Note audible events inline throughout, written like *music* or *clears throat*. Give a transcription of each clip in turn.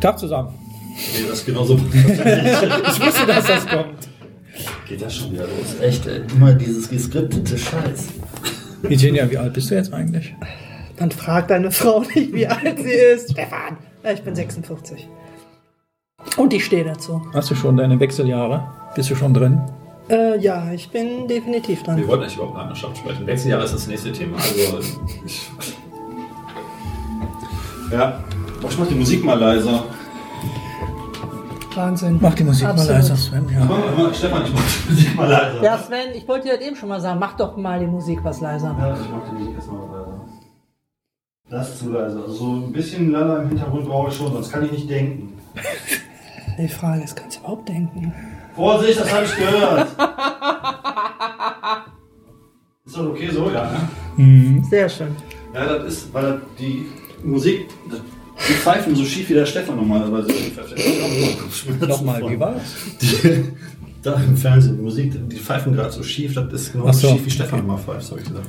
Tag zusammen. Nee, das ist genauso. *laughs* Ich wusste, dass das kommt. Geht das schon wieder los? Echt, ey. Immer dieses geskriptete Scheiß. Virginia, wie alt bist du jetzt eigentlich? Dann fragt deine Frau nicht, wie alt sie ist. Stefan, Ja, ich bin 46. Und ich stehe dazu. Hast du schon deine Wechseljahre? Bist du schon drin? Äh, ja, ich bin definitiv dran. Wir wollten eigentlich über Partnerschaft sprechen. Wechseljahre ist das nächste Thema. Also, ich. Ja. Doch, ich mach die Musik mal leiser. Wahnsinn. Mach die Musik Absolut. mal leiser, Sven. Ja. Mach mal, Stefan, ich mach die Musik mal leiser. Ja, Sven, ich wollte dir das eben schon mal sagen, mach doch mal die Musik was leiser. Ja, ich mach die Musik erstmal leiser. Das ist zu leise. Also so ein bisschen Lala im Hintergrund brauche ich schon, sonst kann ich nicht denken. Die Frage ist, kannst du überhaupt denken? Vorsicht, das habe ich gehört. Ist das okay so? Ja, ne? Sehr schön. Ja, das ist, weil die Musik, das, die pfeifen so schief wie der Stefan normalerweise. Nochmal, wie war's? Die, da im Fernsehen, Musik, die pfeifen gerade so schief, das ist Ach genauso so, schief wie Stefan okay. immer pfeift, habe ich gesagt.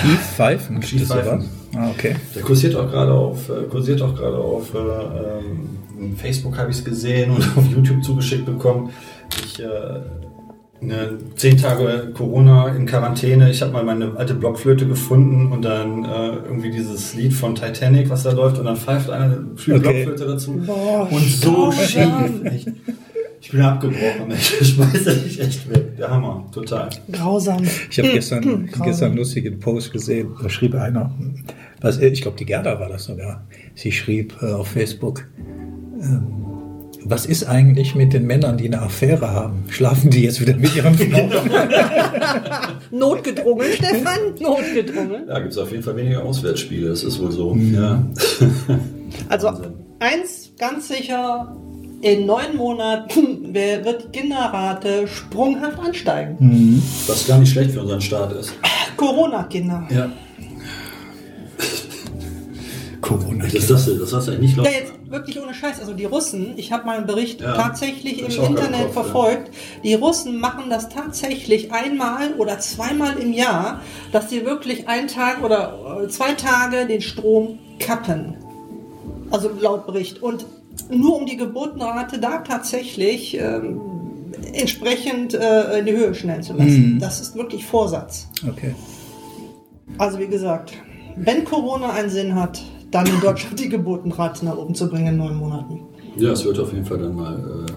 Schief pfeifen. gibt Schief pfeifen. Ah, okay. Der kursiert auch gerade auf, äh, kursiert auch gerade auf äh, ähm, Facebook habe ich es gesehen und *laughs* auf YouTube zugeschickt bekommen. Ich äh, ne, zehn Tage Corona in Quarantäne. Ich habe mal meine alte Blockflöte gefunden und dann äh, irgendwie dieses Lied von Titanic, was da läuft, und dann pfeift einer viel Okay. Blockflöte dazu. Boah, und so schief. Echt. Ich bin abgebrochen. *laughs* Ich schmeiße dich echt weg. Der Hammer, total. Grausam. Ich habe gestern, Grausam. gestern einen lustigen Post gesehen. Da schrieb einer, was, ich glaube, die Gerda war das sogar. Sie schrieb äh, auf Facebook, ähm, was ist eigentlich mit den Männern, die eine Affäre haben? Schlafen die jetzt wieder mit ihren Frauen? *laughs* Notgedrungen, Stefan? Notgedrungen. Da gibt es auf jeden Fall weniger Auswärtsspiele, das ist wohl so. Ja. *laughs* Also, Wahnsinn. eins ganz sicher, in neun Monaten wird die Kinderrate sprunghaft ansteigen. Was gar nicht schlecht für unseren Staat ist. Corona-Kinder. Ja. Corona. Das, das, das hast du eigentlich nicht Ja, glauben. jetzt wirklich ohne Scheiß. Also die Russen, ich habe mal einen Bericht Ja. tatsächlich im Internet Kopf, ja. verfolgt. Die Russen machen das tatsächlich einmal oder zweimal im Jahr, dass sie wirklich einen Tag oder äh, zwei Tage den Strom kappen. Also laut Bericht. Und nur um die Geburtenrate da tatsächlich ähm, entsprechend äh, in die Höhe schnellen zu lassen. Mhm. Das ist wirklich Vorsatz. Okay. Also wie gesagt, wenn Corona einen Sinn hat, dann in Deutschland die Geburtenrate nach oben zu bringen in neun Monaten. Ja, es wird auf jeden Fall dann mal äh,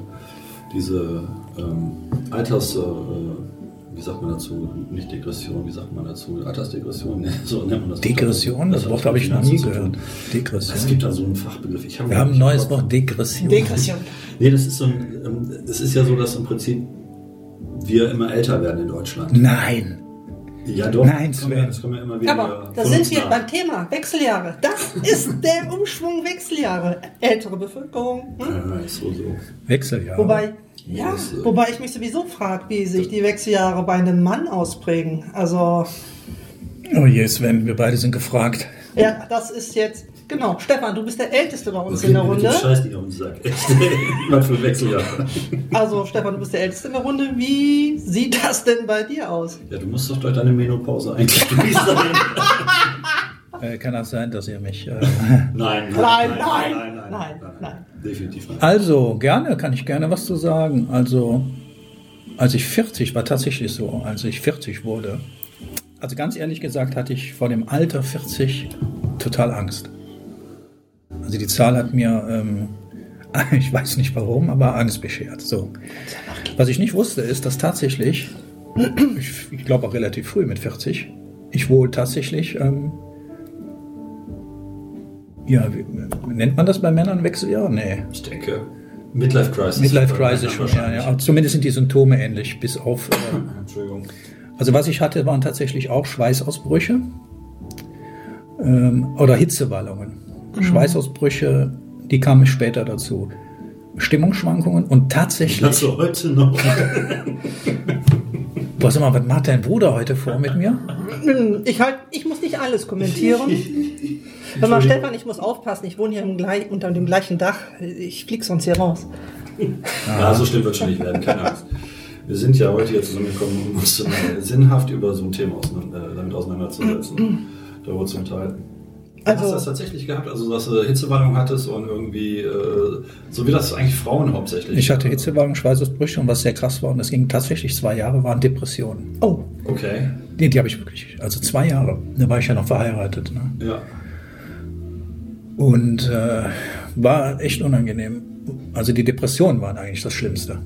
diese ähm, Alters, äh, wie sagt man dazu, nicht Degression, wie sagt man dazu, Altersdegression, *laughs* ne, so nennt man das. Degression, das Wort habe ich noch nie gehört. Es Degression. gibt da so einen Fachbegriff. Ich hab Wir haben ein neues. Wort, Degression. Degression. Nee, das ist so ein, ähm, es ist ja so, dass im Prinzip wir immer älter werden in Deutschland. Nein. Ja, doch. Nein, Es kommen ja- Es kommen ja immer wieder Aber da sind wir nach. beim Thema Wechseljahre. Das ist der Umschwung Wechseljahre. Ältere Bevölkerung. Hm? Ja, ist so, so. Wechseljahre. Wobei, ja, das, äh, wobei ich mich sowieso frage, wie sich die Wechseljahre bei einem Mann ausprägen. Also, Oh je, Sven, wir beide sind gefragt. Ja, das ist jetzt. Genau, Stefan, du bist der Älteste bei uns Okay, in der Runde. Scheiß nicht auf den Sack. Echt. Was für Wechseljahre. Also, Stefan, du bist der Älteste in der Runde. Wie sieht das denn bei dir aus? Ja, du musst doch durch deine Menopause eigentlich durch sein. Äh, kann das sein, dass ihr mich... Äh, *laughs* Nein, nein, Nein, nein, nein, nein. Definitiv nicht. Also, gerne, kann ich gerne was zu sagen. Also, als ich 40, war tatsächlich so, als ich 40 wurde, also ganz ehrlich gesagt, hatte ich vor dem Alter 40 total Angst. Also die Zahl hat mir, ähm, *laughs* ich weiß nicht warum, aber Angst beschert. So. Was ich nicht wusste, ist, dass tatsächlich, *clears throat* ich, ich glaube auch relativ früh mit 40, ich wohl tatsächlich, ähm, ja, wie, nennt man das bei Männern Wechseljahr? Nee. Ich denke, Midlife Crisis. Midlife Crisis schon, ja, ja. Zumindest sind die Symptome ähnlich, bis auf. Äh, Entschuldigung. Also was ich hatte, waren tatsächlich auch Schweißausbrüche ähm, oder Hitzewallungen. Schweißausbrüche, die kamen später dazu. Stimmungsschwankungen und tatsächlich. Das heute noch. *laughs* Boah, sag mal, was macht dein Bruder heute vor mit mir? Ich, halt, ich muss nicht alles kommentieren. *laughs* Hör mal, Stefan, ich muss aufpassen. Ich wohne hier im gleich, unter dem gleichen Dach. Ich flieg sonst hier raus. Ja, so schlimm wird schon nicht werden, keine Angst. Wir sind ja heute hier zusammengekommen, um uns sinnhaft über so ein Thema auseinander, äh, damit auseinanderzusetzen, darüber zu unterhalten. hast Also- du das tatsächlich gehabt? Also, dass du Hitzewallung hattest und irgendwie, äh, so wie das eigentlich Frauen hauptsächlich. Ich hatte Hitzewallung, Schweißausbrüche und was sehr krass war, und das ging tatsächlich zwei Jahre, waren Depressionen. Oh, Okay, Die, die habe ich wirklich, also zwei Jahre. Da war ich ja noch verheiratet. Ne? ja. Und äh, war echt unangenehm. Also die Depressionen waren eigentlich das Schlimmste.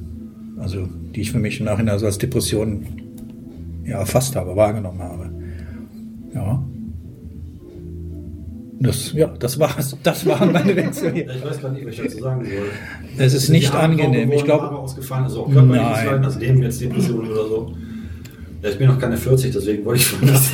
Also die ich für mich im Nachhinein so als Depression ja, erfasst habe, wahrgenommen habe. Ja. Das, ja, das war's. Das waren meine. Ja, *laughs* ich weiß gerade nicht, was ich dazu sagen soll. Es ist Sind nicht angenehm. Ich glaube, ausgefallen, also auch körperliches Nein. Also neben jetzt Depressionen oder so. Ja, ich bin noch keine 40, deswegen wollte ich *laughs* schon das.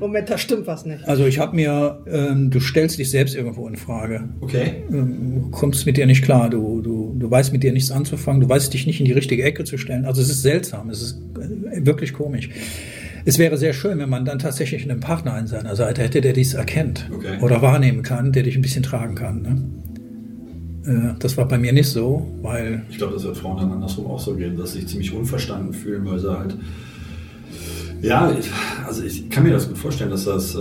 Moment, da stimmt was nicht. also ich habe mir, ähm, du stellst dich selbst irgendwo in Frage. Okay. Ähm, Du kommst mit dir nicht klar, du, du, du weißt mit dir nichts anzufangen, du weißt dich nicht in die richtige Ecke zu stellen. Also es ist seltsam, es ist äh, wirklich komisch. Es wäre sehr schön, wenn man dann tatsächlich einen Partner an seiner Seite hätte, der dies erkennt Okay. oder wahrnehmen kann, der dich ein bisschen tragen kann. Ne? Äh, Das war bei mir nicht so, weil Ich glaube, das wird Frauen dann andersrum auch so gehen, dass sie sich ziemlich unverstanden fühlen, weil sie halt. Ja, ich, also ich kann mir das gut vorstellen, dass das, äh,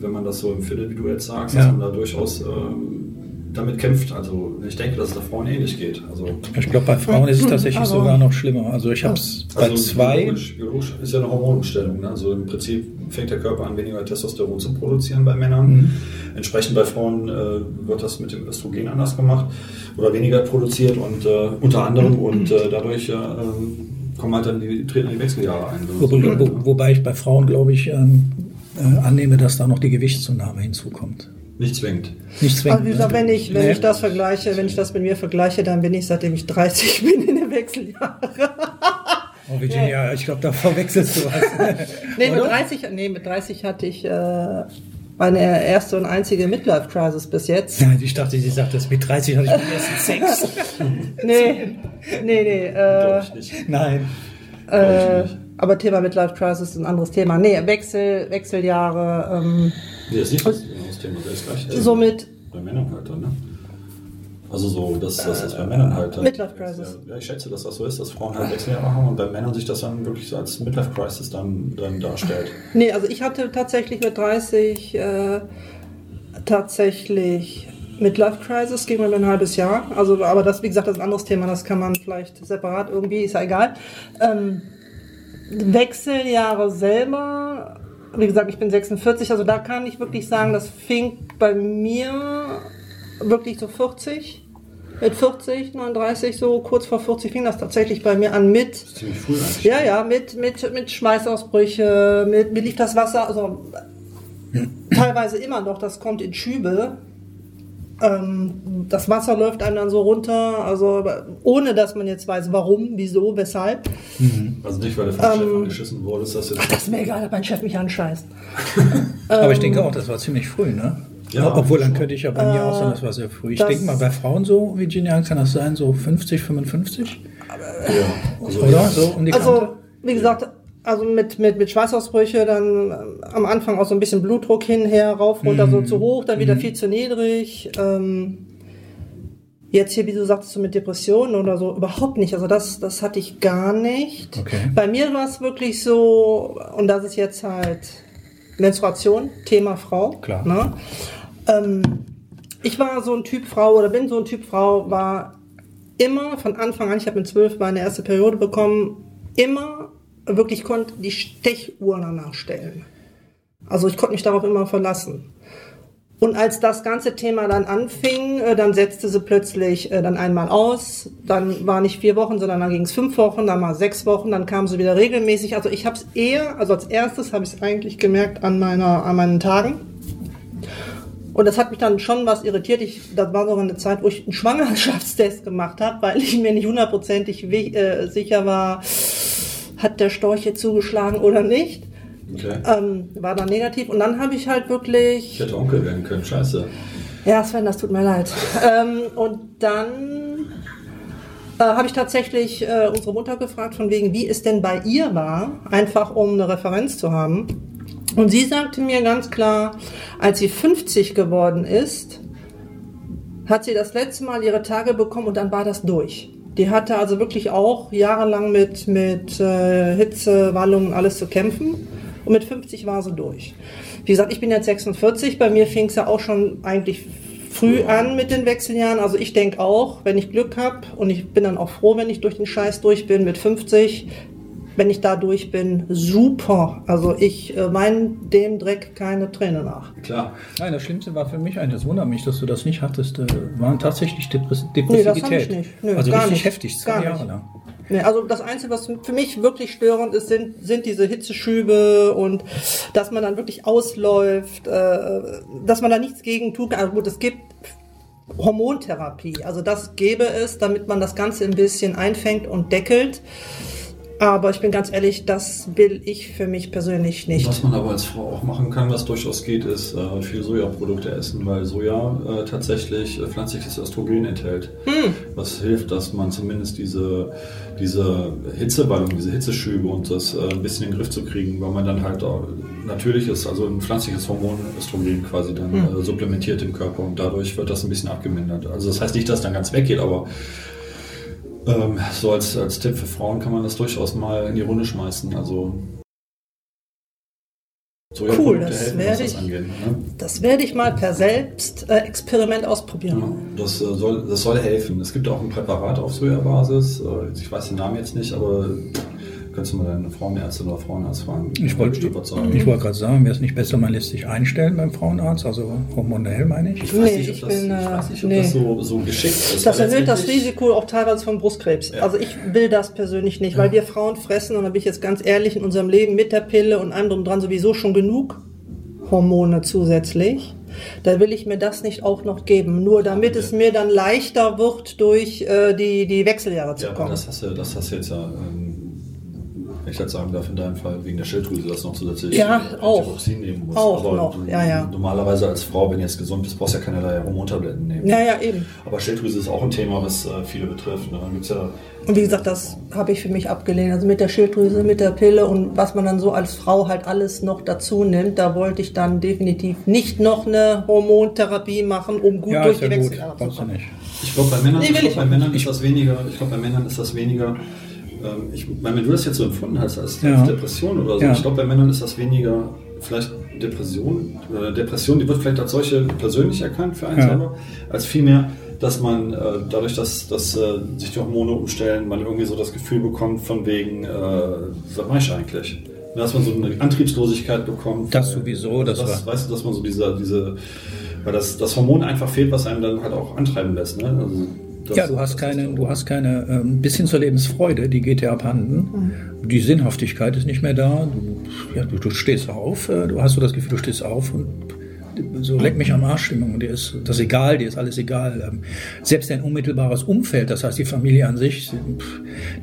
wenn man das so empfindet, wie du jetzt sagst, Ja. dass man da durchaus ähm, damit kämpft. Also ich denke, dass es da Frauen ähnlich geht. Also, ich glaube, bei Frauen ist es tatsächlich Aber- sogar noch schlimmer. Also ich habe es bei also zwei, Biologisch, biologisch ist ja eine Hormonumstellung. Ne? Also im Prinzip fängt der Körper an, weniger Testosteron zu produzieren bei Männern. Mhm. Entsprechend bei Frauen äh, wird das mit dem Östrogen anders gemacht oder weniger produziert und äh, unter anderem und äh, dadurch äh, ähm, kommen halt dann die, treten die Wechseljahre ein. wo, wo, wobei ich bei Frauen, glaube ich, ähm, äh, annehme, dass da noch die Gewichtszunahme hinzukommt. Nicht zwingend. Nicht zwingend. Also gesagt, ne? wenn ich, wenn Nee. ich das vergleiche, wenn ich das mit mir vergleiche, dann bin ich, seitdem ich 30 *laughs* bin, in den Wechseljahren. Oh, Virginia, ich glaube, da verwechselst du was. *laughs* Nee, mit Oder? 30, nee, mit 30 hatte ich äh, meine erste und einzige Midlife-Crisis bis jetzt. Ja, ich dachte, sie sagt das mit 30 hatte ich meinen ersten *laughs* Sex. Nee, nee, nee. Äh, ich nicht. Nein. äh, aber Thema Midlife-Crisis ist ein anderes Thema. Nee, Wechsel, Wechseljahre, ähm, Nee, das ist nicht das, das Thema, das ist gleich. Somit Bei Männern halt dann, ne? Also so, dass, dass das bei Männern halt dann. Midlife Crisis. Ja, ich schätze, dass das so ist, dass Frauen halt Wechseljahre haben und bei Männern sich das dann wirklich so als Midlife Crisis dann, dann darstellt. *laughs* Nee, also ich hatte tatsächlich mit 30 äh, tatsächlich Midlife Crisis, ging mir ein halbes Jahr. Also, aber das, wie gesagt, das ist ein anderes Thema, das kann man vielleicht separat irgendwie, ist ja egal. Ähm, Wechseljahre selber, wie gesagt, ich bin 46, also da kann ich wirklich sagen, das fing bei mir wirklich so 40. Mit 40, 39, so kurz vor 40 fing das tatsächlich bei mir an mit Ziemlich früh ja, ja, mit, mit, mit Schmeißausbrüche, mit, mir lief das Wasser, also teilweise immer noch, das kommt in Schübe. Ähm, das Wasser läuft einem dann so runter, also ohne dass man jetzt weiß, warum, wieso, weshalb. Also nicht, weil du vom Chef angeschissen wurdest, dass du Das ist mir egal, ob mein Chef mich anscheißt. *laughs* Aber ich denke auch, das war ziemlich früh, ne? Ja, Obwohl, dann könnte ich ja bei mir auch sagen, das war sehr früh. Ich das- denke mal, bei Frauen so, Virginia, kann das sein, so 50, 55? ja, also, Oder? So um die Also, wie gesagt, also mit, mit, mit Schweißausbrüche, dann ähm, am Anfang auch so ein bisschen Blutdruck hinher, rauf, runter, so zu hoch, dann wieder viel zu niedrig. Ähm, jetzt hier, wie du sagtest, so mit Depressionen oder so, überhaupt nicht. Also das, das hatte ich gar nicht. Okay. Bei mir war es wirklich so, und das ist jetzt halt Menstruation, Thema Frau. Klar. Ne? Ähm, ich war so ein Typ Frau oder bin so ein Typ Frau, war immer von Anfang an, ich habe mit zwölf meine erste Periode bekommen, immer wirklich konnte die Stechuhr danach stellen. Also ich konnte mich darauf immer verlassen. Und als das ganze Thema dann anfing, äh, dann setzte sie plötzlich äh, dann einmal aus. Dann war nicht vier Wochen, sondern dann ging es fünf Wochen, dann mal sechs Wochen, dann kam sie wieder regelmäßig. Also ich habe es eher, also als erstes habe ich es eigentlich gemerkt an meiner, an meinen Tagen. Und das hat mich dann schon was irritiert. Ich, das war sogar eine Zeit, wo ich einen Schwangerschaftstest gemacht habe, weil ich mir nicht hundertprozentig äh, sicher war, hat der Storch jetzt zugeschlagen oder nicht. okay. Ähm, war dann negativ. Und dann habe ich halt wirklich Ich hätte Onkel werden können, scheiße. ja, Sven, das tut mir leid. ähm, und dann äh, habe ich tatsächlich äh, unsere Mutter gefragt, von wegen, wie es denn bei ihr war, einfach um eine Referenz zu haben. Und sie sagte mir ganz klar, als sie 50 geworden ist, hat sie das letzte Mal ihre Tage bekommen und dann war das durch. Die hatte also wirklich auch jahrelang mit, mit äh, Hitze, Wallungen, alles zu kämpfen. Und mit 50 war sie durch. Wie gesagt, ich bin jetzt 46, bei mir fing es ja auch schon eigentlich früh an mit den Wechseljahren. Also ich denke auch, wenn ich Glück habe und ich bin dann auch froh, wenn ich durch den Scheiß durch bin mit 50, wenn ich da durch bin, super. Also ich äh, mein dem Dreck keine Träne nach. Klar. Nein, das Schlimmste war für mich, ein, das wundert mich, dass du das nicht hattest, äh, waren tatsächlich Depress Nee, das hab ich Depressivität. nicht. Nö, also gar richtig nicht. heftig, zwei Gar Jahre nicht. lang. Nee, also das Einzige, was für mich wirklich störend ist, sind, sind diese Hitzeschübe und dass man dann wirklich ausläuft, äh, dass man da nichts gegen tut. Also gut, es gibt Hormontherapie, also das gäbe es, damit man das Ganze ein bisschen einfängt und deckelt. Aber ich bin ganz ehrlich, das will ich für mich persönlich nicht. Was man aber als Frau auch machen kann, was durchaus geht, ist äh, viel Sojaprodukte essen, weil Soja äh, tatsächlich äh, pflanzliches Östrogen enthält. Hm. Was hilft, dass man zumindest diese, diese Hitzewallung, diese Hitzeschübe und das äh, ein bisschen in den Griff zu kriegen, weil man dann halt auch natürliches, also ein pflanzliches Hormon Östrogen quasi dann Hm. äh, supplementiert im Körper und dadurch wird das ein bisschen abgemindert. Also das heißt nicht, dass dann ganz weggeht, aber ähm, so als, als Tipp für Frauen kann man das durchaus mal in die Runde schmeißen. Also Sojaprodukte das helfen, werde das ich- angeht. Ne? Das werde ich mal per Selbstexperiment ausprobieren. Ja, das, äh, soll, das soll helfen. Es gibt auch ein Präparat auf Sojabasis. Äh, Ich weiß den Namen jetzt nicht, aber kannst du mal deine Frauenärztin oder Frauenarzt fragen. Ich wollte wollte gerade sagen, wäre es nicht besser, man lässt sich einstellen beim Frauenarzt, also hormonell meine ich. Ich Nee, weiß nicht, ob ich das, bin, ich äh, weiß nicht, ob nee. das so, so geschickt ist. Das erhöht das Risiko auch teilweise von Brustkrebs. Ja. Also ich will das persönlich nicht, weil wir Frauen fressen, und da bin ich jetzt ganz ehrlich, in unserem Leben mit der Pille und allem drum dran sowieso schon genug Hormone zusätzlich. Da will ich mir das nicht auch noch geben, nur damit es mir dann leichter wird, durch äh, die, die Wechseljahre zu Ja, aber kommen. das hast du, das hast du jetzt ja, ähm, ich jetzt sagen darf, in deinem Fall wegen der Schilddrüse, das noch zusätzlich Ja, auch. Thyroxin nehmen musst. Auch aber noch, ja, ja. Normalerweise als Frau, wenn du jetzt gesund bist, brauchst du ja keinerlei Hormontabletten nehmen. Ja, ja, eben. Aber Schilddrüse ist auch ein Thema, was äh, viele betrifft. Ne? Ja Und wie gesagt, das habe ich für mich abgelehnt. Also mit der Schilddrüse, mit der Pille und was man dann so als Frau halt alles noch dazu nimmt, da wollte ich dann definitiv nicht noch eine Hormontherapie machen, um gut Ja, durch die Wechseljahre zu kommen. Ich glaube, bei Männern, Nee, ich glaub, bei Männern ist das weniger. Ich glaube, bei Männern ist das weniger. Ähm, ich meine, wenn du das jetzt so empfunden hast als Ja. Depression oder so, Ja. ich glaube, bei Männern ist das weniger vielleicht Depression. Oder Depression, die wird vielleicht als solche persönlich erkannt für einen Ja. selber, als vielmehr, dass man äh, dadurch, dass, dass äh, sich die Hormone umstellen, man irgendwie so das Gefühl bekommt von wegen, äh, was mache ich eigentlich? Dass man so eine Antriebslosigkeit bekommt. Das sowieso, das das war- weißt du, dass man so diese, diese weil das, das Hormon einfach fehlt, was einem dann halt auch antreiben lässt. Ne? Also Ja, du hast keine, du hast keine, ähm, bis hin zur Lebensfreude, die geht dir abhanden. Die Sinnhaftigkeit ist nicht mehr da. Du, ja, du, du stehst auf, äh, du hast so das Gefühl, du stehst auf und so leck mich am Arsch Stimmung. Dir ist das egal, dir ist alles egal. Ähm, Selbst dein unmittelbares Umfeld, das heißt die Familie an sich,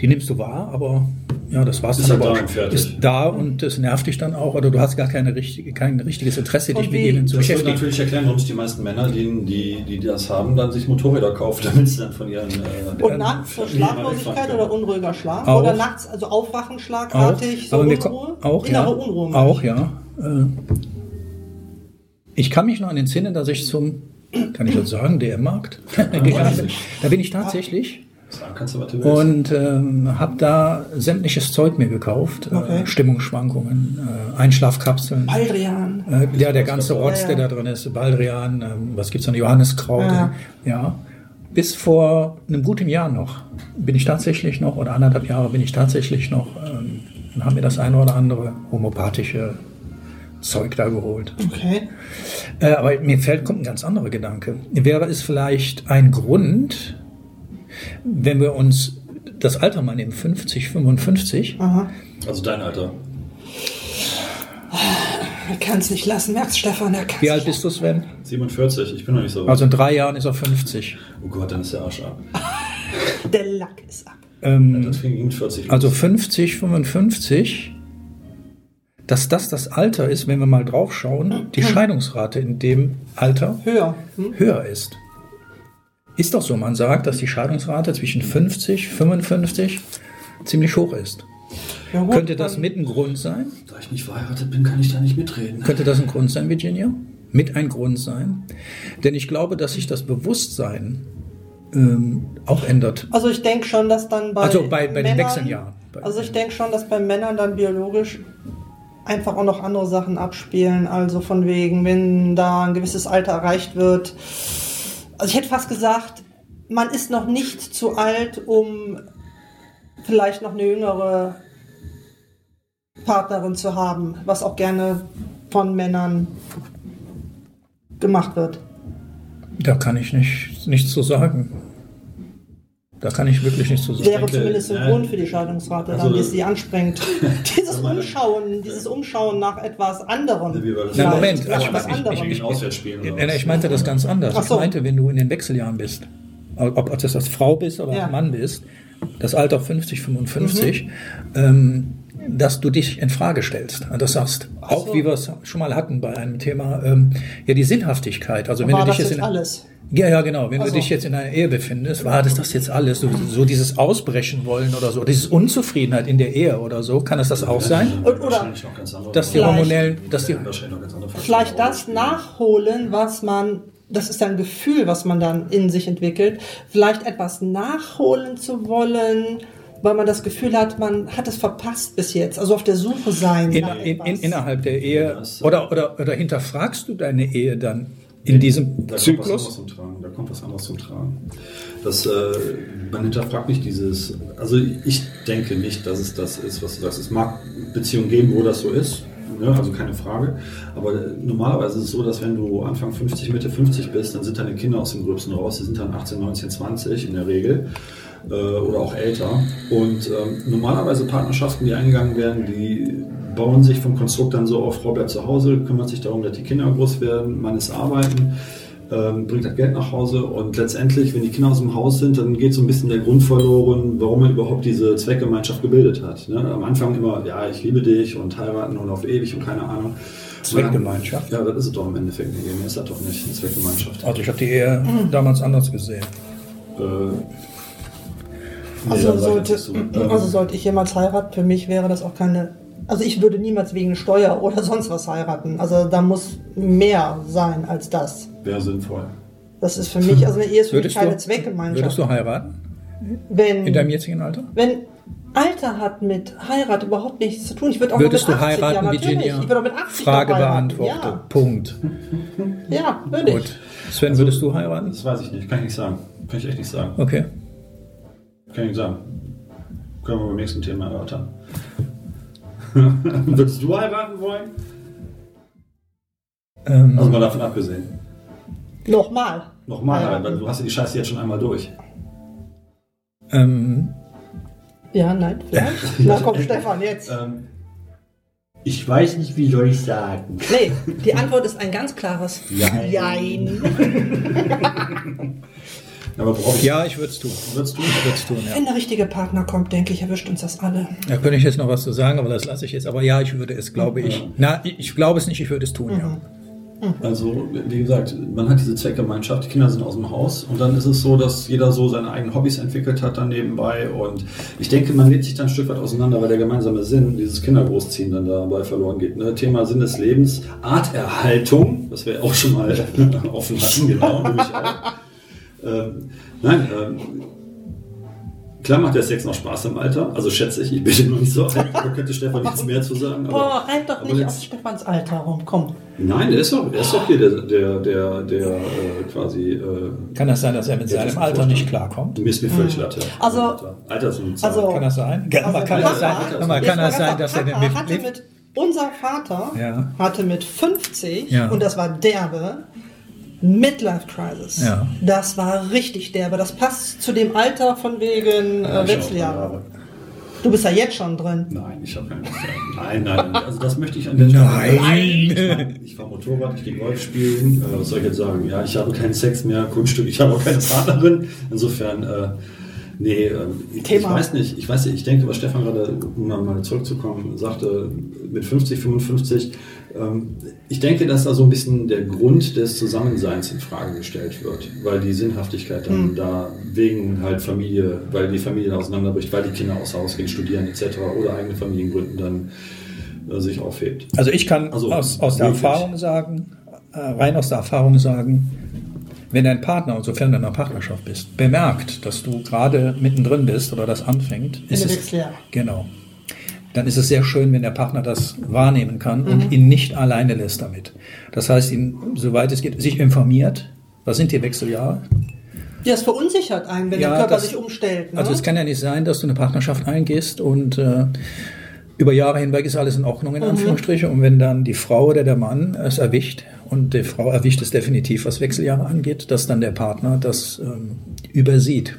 die nimmst du wahr, aber ja, das war's Ist dann aber da auch. Ist da und das nervt dich dann auch oder du hast gar keine richtige, kein richtiges Interesse, dich mit ihnen zu Das würde beschäftigen. natürlich erklären, warum sich die meisten Männer, die, die, die das haben, dann sich Motorräder kaufen, *laughs* damit sie dann von ihren... Äh, Und nachts so Familien Schlaflosigkeit oder unruhiger Schlaf? Auch. Oder nachts, also Aufwachen schlagartig, so aber mir Unruhe? auch, Innere ja, Unruhe. auch ich. ja. Äh, Ich kann mich noch an den Sinne, dass ich zum, kann ich das sagen, DM-Markt gegangen *laughs* bin. Da bin ich tatsächlich und ähm, habe da sämtliches Zeug mir gekauft. Okay. Äh, Stimmungsschwankungen, äh, Einschlafkapseln. Baldrian. Äh, ja, der ganze Rotz, Ja, der da drin ist, Baldrian, ähm, was gibt's noch, Johanniskraut, Ja. äh, ja. Bis vor einem guten Jahr noch bin ich tatsächlich noch, oder anderthalb Jahre bin ich tatsächlich noch, ähm, haben mir das eine oder andere homöopathische Zeug da geholt. Okay. Äh, aber mir fällt, kommt ein ganz anderer Gedanke. Wäre es vielleicht ein Grund, wenn wir uns das Alter mal nehmen, 50, 55, Aha. Also dein Alter. Er kann es nicht lassen, merkst Stefan, er wie alt bist du, Sven? 47, ich bin noch nicht so weit. Also in drei Jahren ist er 50. oh Gott, dann ist der Arsch ab. *laughs* Der Lack ist ab. Ähm, Das fing mit 40 Also los. 50, 55, dass das das Alter ist, wenn wir mal drauf schauen, die Scheidungsrate in dem Alter Höher. Hm? höher ist. Ist doch so, man sagt, dass die Scheidungsrate zwischen 50, 55 ziemlich hoch ist. Ja, gut, Könnte das mit ein Grund sein? Da ich nicht verheiratet bin, kann ich da nicht mitreden. Könnte das ein Grund sein, Virginia? Mit ein Grund sein? Denn ich glaube, dass sich das Bewusstsein ähm, auch ändert. Also ich denke schon, dass dann bei Also bei- bei den Männern, Wechseljahren. Bei- Also ich denke schon, dass bei Männern dann biologisch einfach auch noch andere Sachen abspielen. Also von wegen, wenn da ein gewisses Alter erreicht wird. Also ich hätte fast gesagt, man ist noch nicht zu alt, um vielleicht noch eine jüngere Partnerin zu haben, was auch gerne von Männern gemacht wird. Da kann ich nicht, nichts zu sagen. Da kann ich wirklich nichts zu sagen. Wäre denke, zumindest ein äh, Grund für die Scheidungsrate, also- dann, die sie anspringt. *laughs* dieses meine- Umschauen, dieses Umschauen nach etwas anderem. Das? Na, Moment, also ich- ich-. Ich, was? Ich meinte das ganz anders. So. Ich meinte, wenn du in den Wechseljahren bist, ob, ob das als Frau bist oder Ja. als Mann bist, das Alter 50, 55, Mhm. ähm, dass du dich in Frage stellst. Und Das sagst, auch so. wie wir es schon mal hatten bei einem Thema, ähm, ja, die Sinnhaftigkeit. Also wenn War du das dich jetzt jetzt in, alles? Ja, ja, genau. Wenn Ach du dich jetzt in einer Ehe befindest, war das das jetzt alles? So, so dieses Ausbrechen wollen oder so, dieses Unzufriedenheit in der Ehe oder so, kann es das auch sein? Und- oder- Wahrscheinlich noch ganz andere Dass die Vielleicht- hormonellen, dass die, Vielleicht das nachholen, was man, das ist ein Gefühl, was man dann in sich entwickelt, vielleicht etwas nachholen zu wollen, weil man das Gefühl hat, man hat es verpasst bis jetzt, also auf der Suche sein. in, in, in, innerhalb der Ehe Das- oder, oder, oder hinterfragst du deine Ehe dann in diesem Da kommt was anderes Zyklus? zum Tragen. Da kommt was anderes zum Tragen. Das, äh, man hinterfragt nicht dieses. Also ich denke nicht, dass es das ist, was du sagst. Es mag Beziehungen geben, wo das so ist. Ne? Also keine Frage. Aber normalerweise ist es so, dass wenn du Anfang 50, Mitte 50 bist, dann sind deine Kinder aus dem Gröbsten raus. Die sind dann 18, 19, 20 in der Regel. Äh, oder auch älter. Und ähm, normalerweise Partnerschaften, die eingegangen werden, die bauen sich vom Konstrukt dann so auf, Frau bleibt zu Hause, kümmert sich darum, dass die Kinder groß werden, Mann ist arbeiten, ähm, bringt das Geld nach Hause und letztendlich, wenn die Kinder aus dem Haus sind, dann geht so ein bisschen der Grund verloren, warum man überhaupt diese Zweckgemeinschaft gebildet hat. Ne? Am Anfang immer, ja, ich liebe dich und heiraten und auf ewig und keine Ahnung. Zweckgemeinschaft? Ja, das ist es doch im Endeffekt. Mehr ist das doch nicht, eine Zweckgemeinschaft. Also ich habe die Ehe damals anders gesehen. Äh, nee, Also ich sollte, so. Also sollte ich jemals heiraten, für mich wäre das auch keine. Also ich würde niemals wegen Steuer oder sonst was heiraten. Also da muss mehr sein als das. Wäre sinnvoll. Das ist für mich, also eine Ehe ist für mich keine du, Zweckgemeinschaft. würdest du heiraten? wenn, In deinem jetzigen Alter? wenn Alter hat mit Heirat überhaupt nichts zu tun. Ich würde auch Würdest mit 80, heiraten, ja, Virginia? natürlich. Ich würde auch mit 80 Frage beantwortet. Punkt. Ja, ja würde ich. Gut. Sven, würdest du heiraten? Das weiß ich nicht, kann ich nicht sagen. Kann ich echt nicht sagen. Okay. Kann ich nicht sagen. Können wir beim nächsten Thema erörtern. *laughs* Würdest du heiraten wollen? Ähm, Also mal davon abgesehen. Nochmal. Nochmal heiraten, weil du hast ja die Scheiße jetzt schon einmal durch. ähm, Ja, nein, vielleicht. *laughs* Na komm, Stefan, jetzt. Ähm, Ich weiß nicht, wie soll ich sagen. Nee, die Antwort ist ein ganz klares Jein. Jein. *laughs* aber ich ja, ich würde es tun. würdest du? Ich würde es tun, ja. Wenn der richtige Partner kommt, denke ich, erwischt uns das alle. Da könnte ich jetzt noch was zu sagen, aber das lasse ich jetzt. Aber ja, ich würde es, glaube ich. Na, ich, glaube es nicht, ich würde es tun, ja. Also, wie gesagt, man hat diese Zweckgemeinschaft, die Kinder sind aus dem Haus und dann ist es so, dass jeder so seine eigenen Hobbys entwickelt hat dann nebenbei und ich denke, man lebt sich dann ein Stück weit auseinander, weil der gemeinsame Sinn, dieses Kindergroßziehen dann dabei verloren geht. Ne? Thema Sinn des Lebens, Arterhaltung, was wir auch schon mal *laughs* offen hatten, genau, nämlich auch. Ähm, nein, ähm, klar macht der Sex noch Spaß im Alter, also schätze ich, ich bin noch nicht so alt, da könnte Stefan nichts mehr zu sagen. aber- Boah, halt doch aber nicht jetzt- auf Stefans Alter rum, komm. Nein, der ist doch, der ist doch hier der, der, der, der äh, quasi. Äh, Kann das sein, dass er mit Ja, seinem Alter kann nicht ich klarkommt? mir ist mir völlig Latte. Also- Alter ist Zahl. also- Kann das sein? Kann, Also kann Papa- das sein, Jetzt kann das sein, dass er Papa mit, hatte mit, mit unser Vater Ja. hatte mit 50 Ja. und das war derbe Midlife Crisis. Ja. Das war richtig derbe. Das passt zu dem Alter von wegen Ja, äh, Wechseljahre. Du bist ja jetzt schon drin. Nein, ich habe keine. Nein, nein, also das möchte ich an der Nein. Stelle. Ich fahre Motorrad, ich gehe Golf spielen. Äh, was soll ich jetzt sagen? Ja, ich habe keinen Sex mehr, Kunststück, ich habe auch keine Partnerin. Insofern, äh, nee, äh, ich, ich Thema. weiß nicht. Ich weiß nicht, ich denke, was Stefan gerade, um mal- zurückzukommen, sagte, mit 50, 55, ähm, ich denke, dass da so ein bisschen der Grund des Zusammenseins in Frage gestellt wird, weil die Sinnhaftigkeit dann da wegen halt Familie, weil die Familie auseinanderbricht, weil die Kinder außer Haus gehen, studieren etc. oder eigene Familiengründen dann äh, sich aufhebt. Also ich kann Also, aus, aus der. Erfahrung sagen, äh, rein aus der Erfahrung sagen, wenn dein Partner, und sofern du in einer Partnerschaft bist, bemerkt, dass du gerade mittendrin bist oder das anfängt, ist es Wechseljahre. genau. dann ist es sehr schön, wenn der Partner das wahrnehmen kann Mhm. und ihn nicht alleine lässt damit. Das heißt, ihn, soweit es geht, sich informiert. Was sind die Wechseljahre? Ja, es verunsichert einen, wenn Ja, der Körper das- sich umstellt. Ne? Also es kann ja nicht sein, dass du eine Partnerschaft eingehst und äh, über Jahre hinweg ist alles in Ordnung, in Mhm. Anführungsstrichen. Und wenn dann die Frau oder der Mann es erwischt, und die Frau erwischt es definitiv, was Wechseljahre angeht, dass dann der Partner das ähm, übersieht.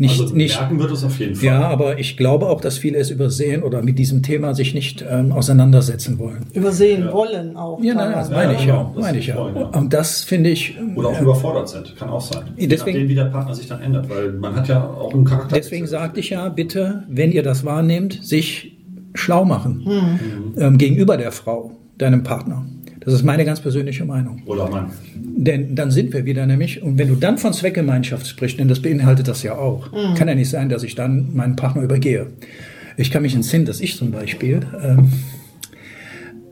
Nicht, also nicht, merken wird es auf jeden Fall. ja, aber ich glaube auch, dass viele es übersehen oder mit diesem Thema sich nicht ähm, auseinandersetzen wollen. Übersehen Ja. wollen auch. Ja, nein, das meine Ja, ich ja. genau, das meine ich ja. wollen, ja. Und das finde ich. Oder auch äh, überfordert sind, kann auch sein. Je Deswegen- nachdem, wie der Partner sich dann ändert, weil man hat ja auch einen Charakter. Deswegen sagte ich ja, bitte, wenn ihr das wahrnehmt, sich schlau machen Mhm. ähm, gegenüber der Frau, deinem Partner. Das ist meine ganz persönliche Meinung. Oder Mann. Denn dann sind wir wieder nämlich, und wenn du dann von Zweckgemeinschaft sprichst, denn das beinhaltet das ja auch, kann ja nicht sein, dass ich dann meinen Partner übergehe. Ich kann mich entsinnen, dass ich zum Beispiel, ähm,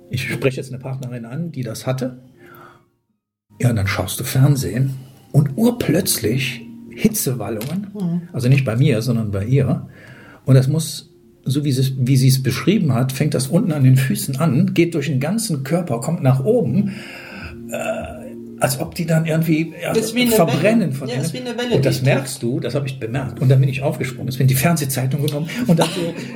ich spreche jetzt eine Partnerin an, die das hatte, ja, und dann schaust du Fernsehen und urplötzlich Hitzewallungen, also nicht bei mir, sondern bei ihr. Und das muss, so wie sie, es- wie sie es beschrieben hat, fängt das unten an den Füßen an, geht durch den ganzen Körper, kommt nach oben, äh, als ob die dann irgendwie ja, verbrennen Welle. von Ja, innen. ist wie eine Welle, Und das merkst du, das habe ich bemerkt. Und dann bin ich aufgesprungen. Es bin die Fernsehzeitung genommen und dann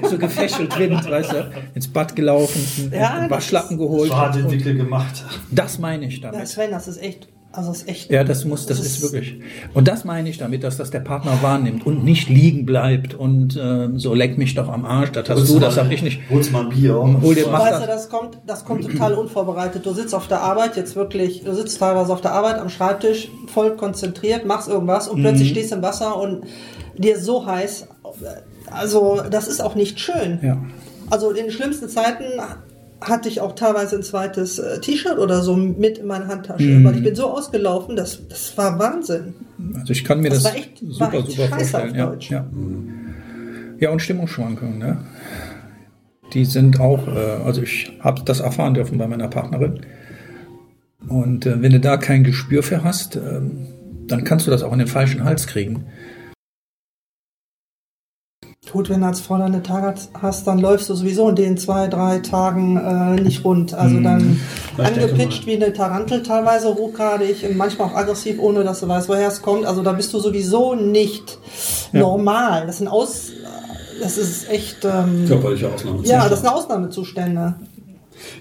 so, so gefächelt Wind, weißt du, ins Bad gelaufen, einen, Ja, einen das Waschlappen geholt. Den Und Wickel gemacht. das meine ich Ja, damit. Sven, das ist echt, also das ist echt. Ja, das muss, das Das ist ist- wirklich. Und das meine ich damit, dass das der Partner wahrnimmt und nicht liegen bleibt und ähm, so leck mich doch am Arsch, das hast du, das habe ich nicht. Holst mal ein Bier. Hol dir- mach Weißt das. du, das kommt, das kommt total unvorbereitet. Du sitzt auf der Arbeit, jetzt wirklich, du sitzt teilweise auf der Arbeit am Schreibtisch, voll konzentriert, machst irgendwas und plötzlich Mhm. stehst du im Wasser und dir ist so heiß. Also, das ist auch nicht schön. Ja. Also, in den schlimmsten Zeiten hatte ich auch teilweise ein zweites äh, T-Shirt oder so mit in meiner Handtasche, Mhm. weil ich bin so ausgelaufen, das, das war Wahnsinn. Also ich kann mir Das das, war echt- super, super scheiße vorstellen. auf Ja, Deutsch. ja. ja, und Stimmungsschwankungen, ne? Die sind auch, äh, also ich habe das erfahren dürfen bei meiner Partnerin. Und äh, wenn du da kein Gespür für hast, ähm, dann kannst du das auch in den falschen Hals kriegen. Gut, wenn du als Frau deine Tage hast, dann läufst du sowieso in den zwei, drei Tagen äh, nicht rund. Also Mhm. dann ich angepitcht wie eine Tarantel teilweise, hochgradig und manchmal auch aggressiv, ohne dass du weißt, woher es kommt. Also da bist du sowieso nicht Ja. normal. Das sind Aus... Das ist echt... Ähm, Körperliche Ausnahme. ja, das sind Ausnahmezustände.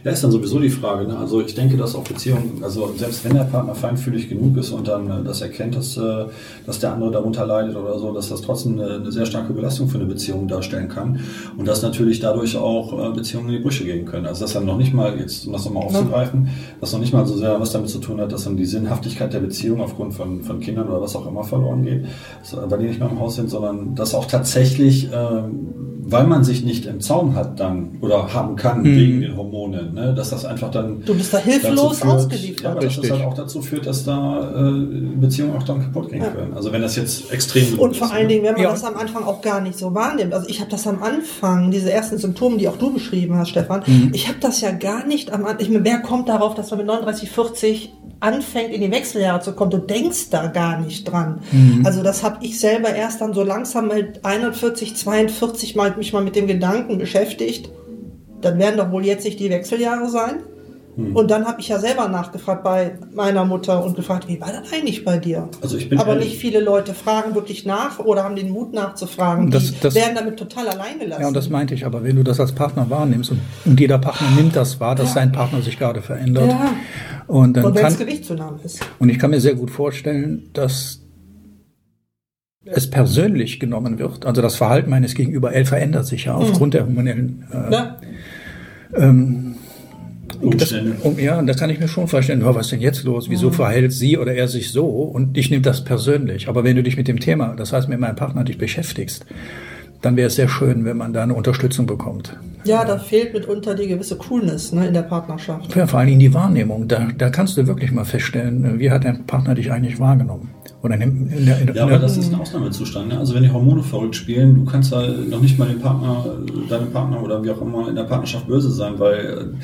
Ja, ist dann sowieso die Frage. Ne? Also ich denke, dass auch Beziehungen, also selbst wenn der Partner feinfühlig genug ist und dann äh, das erkennt, dass, äh, dass der andere darunter leidet oder so, dass das trotzdem eine, eine sehr starke Belastung für eine Beziehung darstellen kann und dass natürlich dadurch auch äh, Beziehungen in die Brüche gehen können. Also dass dann noch nicht mal, jetzt um das nochmal aufzugreifen, dass noch nicht mal so sehr was damit zu tun hat, dass dann die Sinnhaftigkeit der Beziehung aufgrund von, von Kindern oder was auch immer verloren geht, weil die nicht mehr im Haus sind, sondern dass auch tatsächlich, ähm, weil man sich nicht im Zaum hat dann oder haben kann wegen den Hormonen, ne, dass das einfach dann Du bist da hilflos führt, ausgeliefert. Ja, aber dass das halt auch dazu führt, dass da äh, Beziehungen auch dann kaputt gehen können. Also wenn das jetzt extrem Und vor ist, allen ne? Dingen, wenn man Ja. das am Anfang auch gar nicht so wahrnimmt. Also ich habe das am Anfang, diese ersten Symptome, die auch du beschrieben hast, Stefan, Mhm. ich habe das ja gar nicht am Anfang. Ich meine, wer kommt darauf, dass man mit 39, 40 anfängt, in die Wechseljahre zu kommen? Du denkst da gar nicht dran. Mhm. Also das habe ich selber erst dann so langsam mit 41, 42 mal mich mal mit dem Gedanken beschäftigt. Dann werden doch wohl jetzt nicht die Wechseljahre sein. Hm. Und dann habe ich ja selber nachgefragt bei meiner Mutter und gefragt, wie war das eigentlich bei dir? Also ich bin Aber ehrlich, nicht viele Leute fragen wirklich nach oder haben den Mut nachzufragen. Das- die das- werden damit total allein gelassen. Ja, und das meinte ich, aber wenn du das als Partner wahrnimmst und, und jeder Partner nimmt das wahr, dass sein Partner sich gerade verändert. Ja. Und dann und wenn kann, es Gewichtszunahme ist. Und ich kann mir sehr gut vorstellen, dass es persönlich genommen wird. Also das Verhalten meines Gegenüber El verändert sich ja aufgrund der hormonellen. Äh, Ja. das, Umstände. um, ja, und da kann ich mir schon vorstellen, oh, was ist denn jetzt los? Wieso verhält sie oder er sich so? Und ich nehme das persönlich. Aber wenn du dich mit dem Thema, das heißt mit meinem Partner, dich beschäftigst, dann wäre es sehr schön, wenn man da eine Unterstützung bekommt. ja, da fehlt mitunter die gewisse Coolness ne, in der Partnerschaft. Ja, vor allen Dingen die Wahrnehmung. Da, da kannst du wirklich mal feststellen, wie hat dein Partner dich eigentlich wahrgenommen? Oder in, in der, in, Ja, aber das ist ein Ausnahmezustand. Ne? Also wenn die Hormone verrückt spielen, du kannst da noch nicht mal den Partner, deinem Partner oder wie auch immer in der Partnerschaft böse sein, weil äh,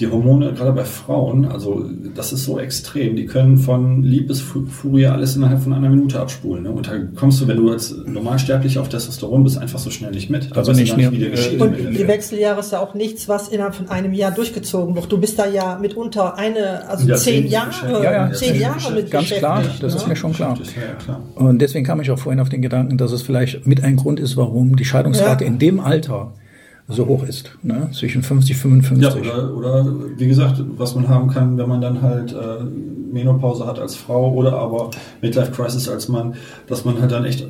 die Hormone, gerade bei Frauen, also das ist so extrem, die können von Liebesfurie alles innerhalb von einer Minute abspulen. Ne? Und da kommst du, wenn du als Normalsterblicher auf Testosteron bist, einfach so schnell nicht mit. Da Also nicht gar nicht, mehr- wie der äh, geschieht. Und die. Wechseljahre ist ja auch nichts, was innerhalb von einem Jahr durchgezogen wird. Du bist da ja mitunter eine, also Ja, zehn zehn Jahre. Ja, ja, zehn Jahre mit Ganz klar, das ne? ist mir schon klar. Ja, ja, klar. Und deswegen kam ich auch vorhin auf den Gedanken, dass es vielleicht mit ein Grund ist, warum die Scheidungsrate Ja. in dem Alter so hoch ist. Ne? Zwischen 50 55. Ja, oder, oder wie gesagt, was man haben kann, wenn man dann halt äh, Menopause hat als Frau oder aber Midlife Crisis als Mann, dass man halt dann echt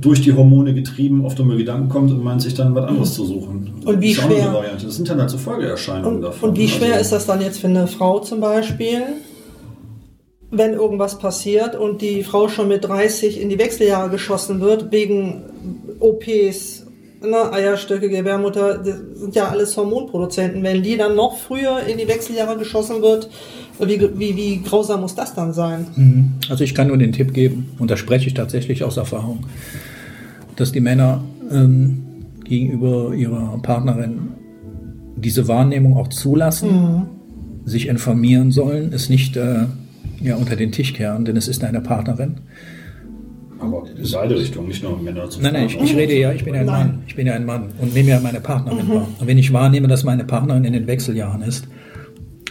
durch die Hormone getrieben auf dumme Gedanken kommt und meint sich dann was anderes zu suchen. Und wie ist schwer- Variante. Das sind dann halt so Folgeerscheinungen Und, davon. und wie schwer Also- ist das dann jetzt für eine Frau zum Beispiel, wenn irgendwas passiert und die Frau schon mit 30 in die Wechseljahre geschossen wird, wegen OPs, ne, Eierstöcke, Gebärmutter, das sind ja alles Hormonproduzenten. Wenn die dann noch früher in die Wechseljahre geschossen wird, wie, wie, wie grausam muss das dann sein? Mhm. Also ich kann nur den Tipp geben, und da spreche ich tatsächlich aus Erfahrung, dass die Männer ähm, gegenüber ihrer Partnerin diese Wahrnehmung auch zulassen, sich informieren sollen, es nicht äh, ja, unter den Tisch kehren, denn es ist eine Partnerin. Aber in beide Richtungen, nicht nur Männer zu Nein, nein, ich, ich rede ja, ich bin ja ein Nein. Mann. Ich bin ja ein Mann und nehme ja meine Partnerin wahr. Und wenn ich wahrnehme, dass meine Partnerin in den Wechseljahren ist,